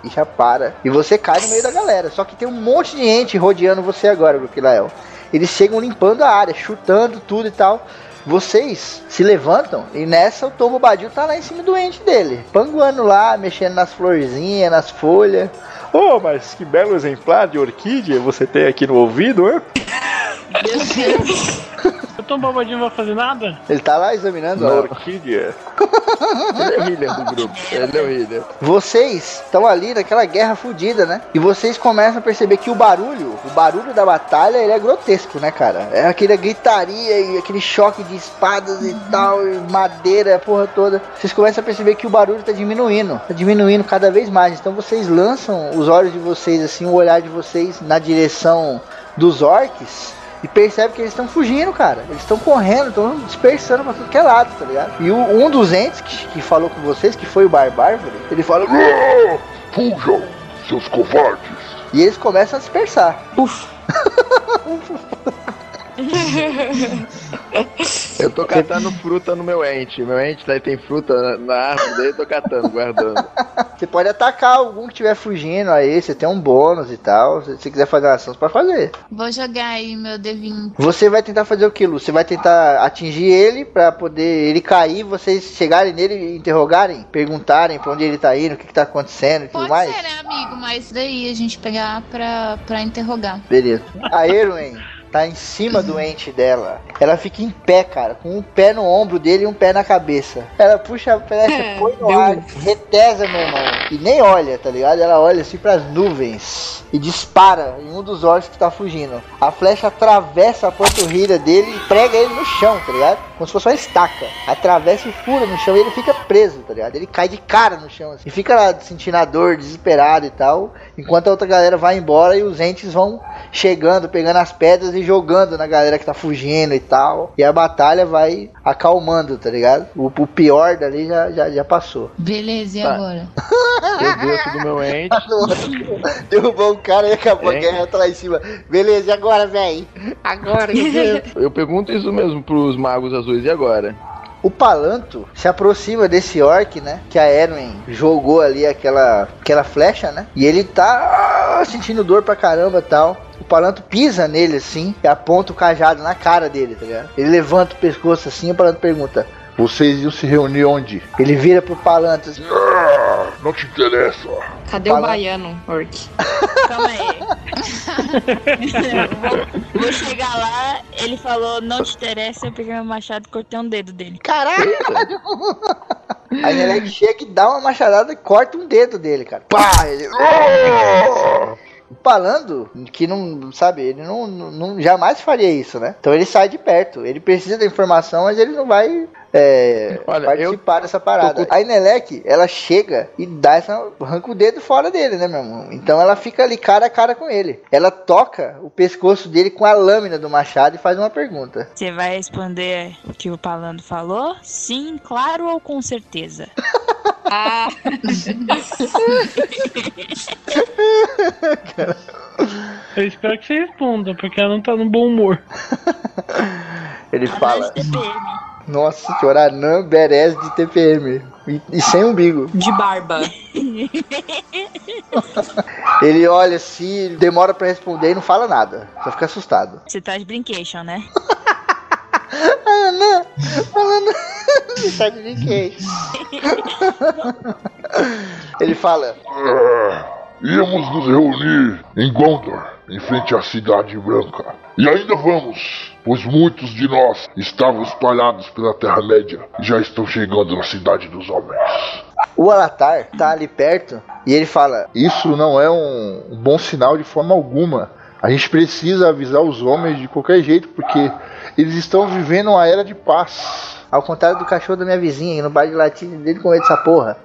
E já para. E você cai no meio da galera. Só que tem um monte de gente rodeando você agora, Broquilael. Eles chegam limpando a área, chutando tudo e tal. Vocês se levantam e nessa o Tom Bobadil tá lá em cima do ente dele. Panguando lá, mexendo nas florzinhas, nas folhas.
Oh, mas que belo exemplar de orquídea você tem aqui no ouvido, hein?
O Tom Bobadinho não vai fazer nada?
Ele tá lá examinando a orquídea.
Ele é o healer do grupo. Ele é o healer.
Vocês estão ali naquela guerra fodida, né? E vocês começam a perceber que o barulho, o barulho da batalha, ele é grotesco, né, cara? É aquele gritaria e aquele choque de espadas e tal, e madeira, a porra toda. Vocês começam a perceber que o barulho tá diminuindo, tá diminuindo cada vez mais. Então vocês lançam os olhos de vocês, assim, o olhar de vocês na direção dos orcs. E percebe que eles estão fugindo, cara. Eles estão correndo, estão dispersando pra tudo que é lado, tá ligado? E o- um dos entes que, que falou com vocês, que foi o Barbárvore, ele fala.
Ah, Fujam, seus covardes.
E eles começam a dispersar.
Eu tô catando fruta no meu ente. Meu ente daí tem fruta na, árvore, eu tô catando, guardando.
Você pode atacar algum que estiver fugindo aí, você tem um bônus e tal. Se você quiser fazer uma ação, você pode fazer.
Vou jogar aí meu D20.
Você vai tentar fazer o que, Lu? Você vai tentar atingir ele pra poder ele cair, vocês chegarem nele e interrogarem, perguntarem pra onde ele tá indo, o que, que tá acontecendo e tudo
Pode
mais?
ser, né, amigo? Mas daí a gente pegar pra, pra interrogar.
Beleza. A Erwin tá em cima do ente dela. Ela fica em pé, cara, com um pé no ombro dele e um pé na cabeça. Ela puxa a flecha,
É,
põe no ar, retesa, meu irmão. E nem olha, tá ligado? Ela olha assim pras nuvens e dispara em um dos orcs que tá fugindo. A flecha atravessa a panturrilha dele e prega ele no chão, tá ligado? Como se fosse uma estaca. Atravessa e fura no chão e ele fica preso, tá ligado? Ele cai de cara no chão assim. E fica lá sentindo a dor, desesperado e tal. Enquanto a outra galera vai embora e os entes vão chegando, pegando as pedras e jogando na galera que tá fugindo e tal. E a batalha vai acalmando, tá ligado? O, o pior dali já, já, já passou.
Beleza, e
Tá.
agora?
Eu desço do meu ente.
Derrubou o cara e acabou a guerra tá lá em cima. Beleza, e agora, véi? Agora, que
Eu pergunto isso mesmo pros magos azuis, e agora?
O Palanto se aproxima desse orc, né? Que a Erwin jogou ali aquela, aquela flecha, né? E ele tá ah, sentindo dor pra caramba e tal. O Palanto pisa nele assim e aponta o cajado na cara dele, tá ligado? Ele levanta o pescoço assim e o Palanto pergunta.
Vocês iam se reunir onde?
Ele vira pro Palanto assim,
Ah, não te interessa.
Cadê o baiano, Orc?
Calma aí. vou, vou chegar lá, ele falou, não te interessa, eu peguei meu machado e cortei um dedo dele.
Caralho! Aí ele chega e dá uma machadada e corta um dedo dele, cara. Pá! Ele... O Palando, que não, sabe, ele não, não jamais faria isso, né? Então ele sai de perto. Ele precisa da informação, mas ele não vai é,
Olha,
participar dessa parada. A Inelec, ela chega e dá essa. arranca o dedo fora dele, né, meu irmão? Então ela fica ali cara a cara com ele. Ela toca o pescoço dele com a lâmina do machado e faz uma pergunta.
Você vai responder o que o Palando falou? Sim, claro ou com certeza?
Ah,
Eu espero que você responda, porque ela não tá no bom humor.
Ele fala. Nossa senhora, Anã Beres de TPM. E, e sem umbigo.
de barba.
Ele olha assim, demora pra responder e não fala nada. Só fica assustado.
Você tá de brincation, né?
Anã, falando. Sai de ninguém. Ele fala.
Íamos nos reunir em Gondor, em frente à Cidade Branca. E ainda vamos, pois muitos de nós estavam espalhados pela Terra-média e já estão chegando na Cidade dos Homens.
O Alatar tá ali perto e ele fala:
Isso não é um, um bom sinal de forma alguma. A gente precisa avisar os homens de qualquer jeito, porque eles estão vivendo uma era de paz.
Ao contrário do cachorro da minha vizinha, que no bar de latim dele com essa porra.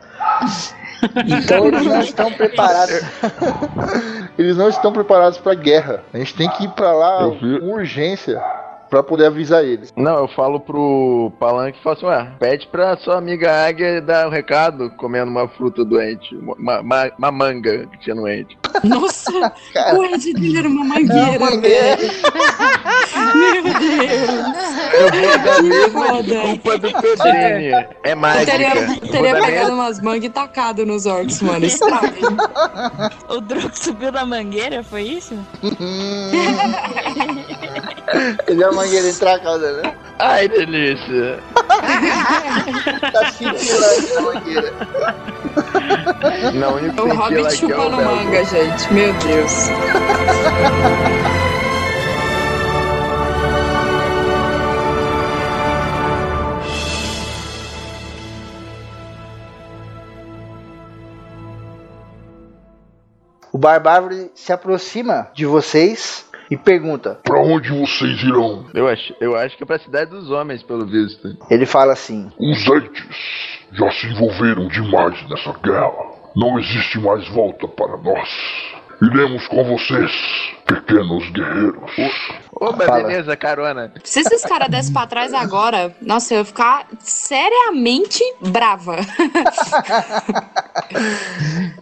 Então eles não estão preparados.
Eles não estão preparados para guerra. A gente tem que ir para lá com urgência para poder avisar eles.
Não, eu falo pro Palanque e falo assim, ué, pede pra sua amiga Águia dar um recado comendo uma fruta doente, uma, uma, uma manga que tinha no ente.
Nossa,
Cara.
o Ed dele era uma mangueira,
mangueira.
velho. Meu Deus.
Eu vou dar a
Que
mesma
foda.
desculpa do Pedrini. É
Eu
mágica.
teria,
Eu
teria
dar
pegado
mesmo-
umas mangas e tacado nos orcs, mano. Estraga.
O Drogo subiu na mangueira, foi isso?
Ele é mangueira estragada, né?
Ai, delícia.
tá cintilante a mangueira.
Não, única é é o Hobbit
chupando
é
manga, gente. Meu Deus.
O Barbárvore se aproxima de vocês e pergunta:
Pra onde vocês irão?
Eu acho, eu acho que é pra cidade dos homens, pelo visto.
Ele fala assim:
Os entes já se envolveram demais nessa guerra. Não existe mais volta para nós. Iremos com vocês, pequenos guerreiros.
Opa,
Fala.
beleza, carona.
Se esses caras dessem pra trás agora, nossa, eu ia ficar seriamente brava.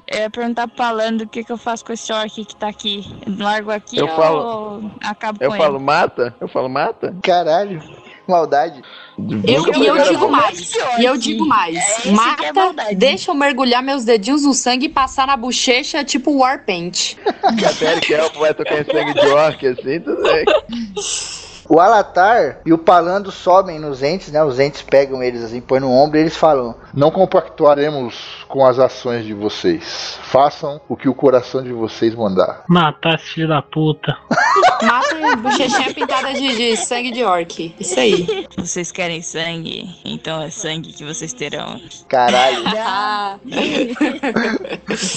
Eu ia perguntar pro Palando o que, que eu faço com esse orc que tá aqui. Largo aqui
Eu
ou
falo-
acabo
Eu
com
falo
ele?
mata? Eu falo mata?
Caralho, maldade.
Eu, e eu digo mais. E eu digo mais.
É que é
Mata,
maldade.
deixa eu mergulhar meus dedinhos no sangue e passar na bochecha tipo Warpaint.
Que a Derek Elfo vai tocar em sangue de orc, assim, tudo bem.
O Alatar e o Palando sobem nos entes, né? Os entes pegam eles assim, põem no ombro e eles falam:
Não compactuaremos com as ações de vocês. Façam o que o coração de vocês mandar.
Matar esse filho da puta.
Mata e bochechinha pintada de, de sangue de orc. Isso aí.
Vocês querem sangue? Então é sangue que vocês terão.
Caralho,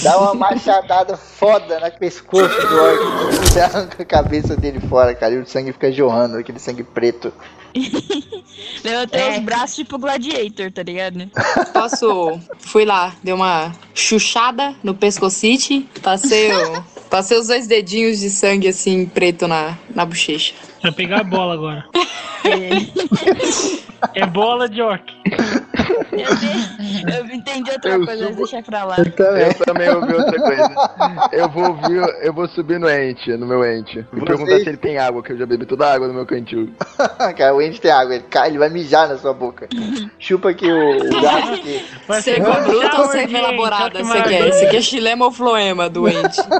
dá uma machadada foda no pescoço do orc. Você arranca a cabeça dele fora, cara, e o sangue fica jorrando, aquele sangue preto.
Levantei
É.
os braços tipo gladiator, tá ligado?
posso. Fui lá, dei uma chuchada no pescocite, passei, o- passei os dois dedinhos de sangue assim, preto na, na bochecha.
Vai pegar a bola agora. É bola de orc.
Eu, eu entendi outra
Eu
coisa, mas
subo-
deixa pra lá.
Eu também ouvi outra coisa. Eu vou ouvir, eu vou subir no ente, no meu ente. E
Vocês-
perguntar se ele tem água, que eu já bebi toda a água no meu cantil.
cara, o ente tem água, ele cai, ele vai mijar na sua boca. Chupa aqui o, o gato aqui.
Seco bruta ou seco elaborada?
hein?
Você quer? Esse aqui é xilema ou floema, doente?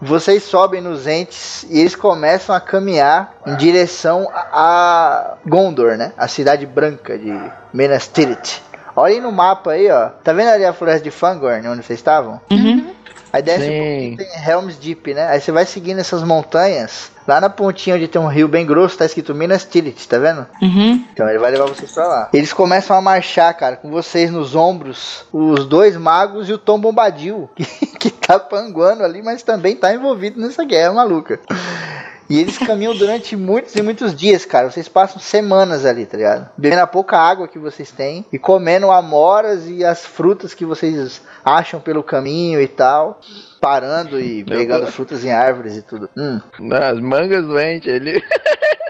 Vocês sobem nos entes e eles começam a caminhar em direção a Gondor, né? A cidade branca de Minas Tirith. Olhem no mapa aí, ó. Tá vendo ali a floresta de Fangorn, onde vocês estavam? Aí desce um
Sim.
pouquinho, tem Helm's Deep, né? Aí você vai seguindo essas montanhas. Lá na pontinha onde tem um rio bem grosso, tá escrito Minas Tirith, tá vendo?
Uhum.
Então ele vai levar vocês pra lá. Eles começam a marchar, cara, com vocês nos ombros, os dois magos e o Tom Bombadil, que, que tá panguando ali, mas também tá envolvido nessa guerra maluca. E eles caminham durante muitos e muitos dias, cara. Vocês passam semanas ali, tá ligado? Bebendo a pouca água que vocês têm e comendo amoras e as frutas que vocês acham pelo caminho e tal. Parando e pegando frutas em árvores e tudo. Hum.
Nas mangas doente, ele.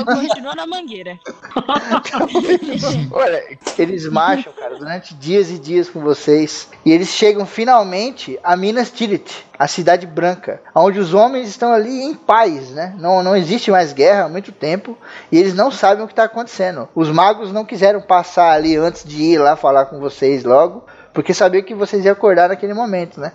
O continua na mangueira.
Olha,
Eles marcham, cara, durante dias e dias com vocês. E eles chegam finalmente a Minas Tirith, a cidade branca, onde os homens estão ali em paz, né? Não, não existe mais guerra há muito tempo e eles não sabem o que está acontecendo. Os magos não quiseram passar ali antes de ir lá falar com vocês logo. Porque sabia que vocês iam acordar naquele momento, né?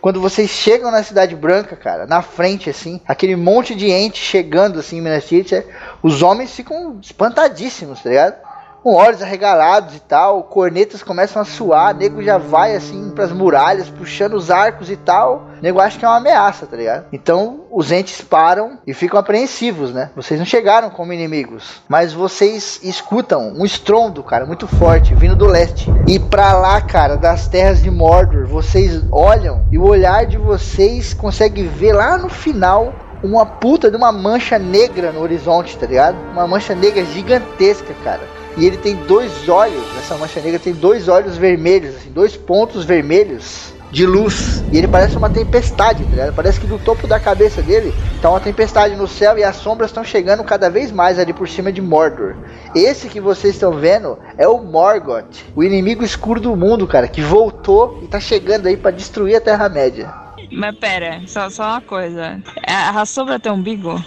Quando vocês chegam na Cidade Branca, cara, na frente, assim, aquele monte de ente chegando, assim, em Minas Tirith, os homens ficam espantadíssimos, tá ligado? Com olhos arregalados e tal, cornetas começam a suar, nego já vai, assim, pras muralhas, puxando os arcos e tal. Nego acha que é uma ameaça, tá ligado? Então, os entes param e ficam apreensivos, né? Vocês não chegaram como inimigos, mas vocês escutam um estrondo, cara, muito forte, vindo do leste. E pra lá, cara, das terras de Mordor, vocês olham e o olhar de vocês consegue ver lá no final uma puta de uma mancha negra no horizonte, tá ligado? Uma mancha negra gigantesca, cara. E ele tem dois olhos, essa mancha negra tem dois olhos vermelhos, assim, dois pontos vermelhos de luz. E ele parece uma tempestade, tá ligado? Parece que do topo da cabeça dele tá uma tempestade no céu e as sombras estão chegando cada vez mais ali por cima de Mordor. Esse que vocês estão vendo é o Morgoth, o inimigo escuro do mundo, cara, que voltou e tá chegando aí pra destruir a Terra-média.
Mas pera, só, só uma coisa. A, a sombra tem umbigo?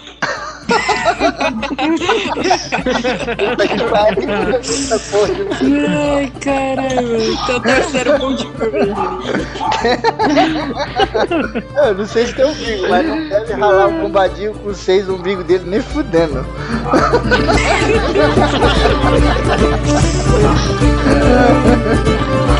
Ai, caramba. Então terceiro ponto
Eu não sei se tem umbigo, mas não deve ralar um bombadinho com seis umbigos dele nem fudendo.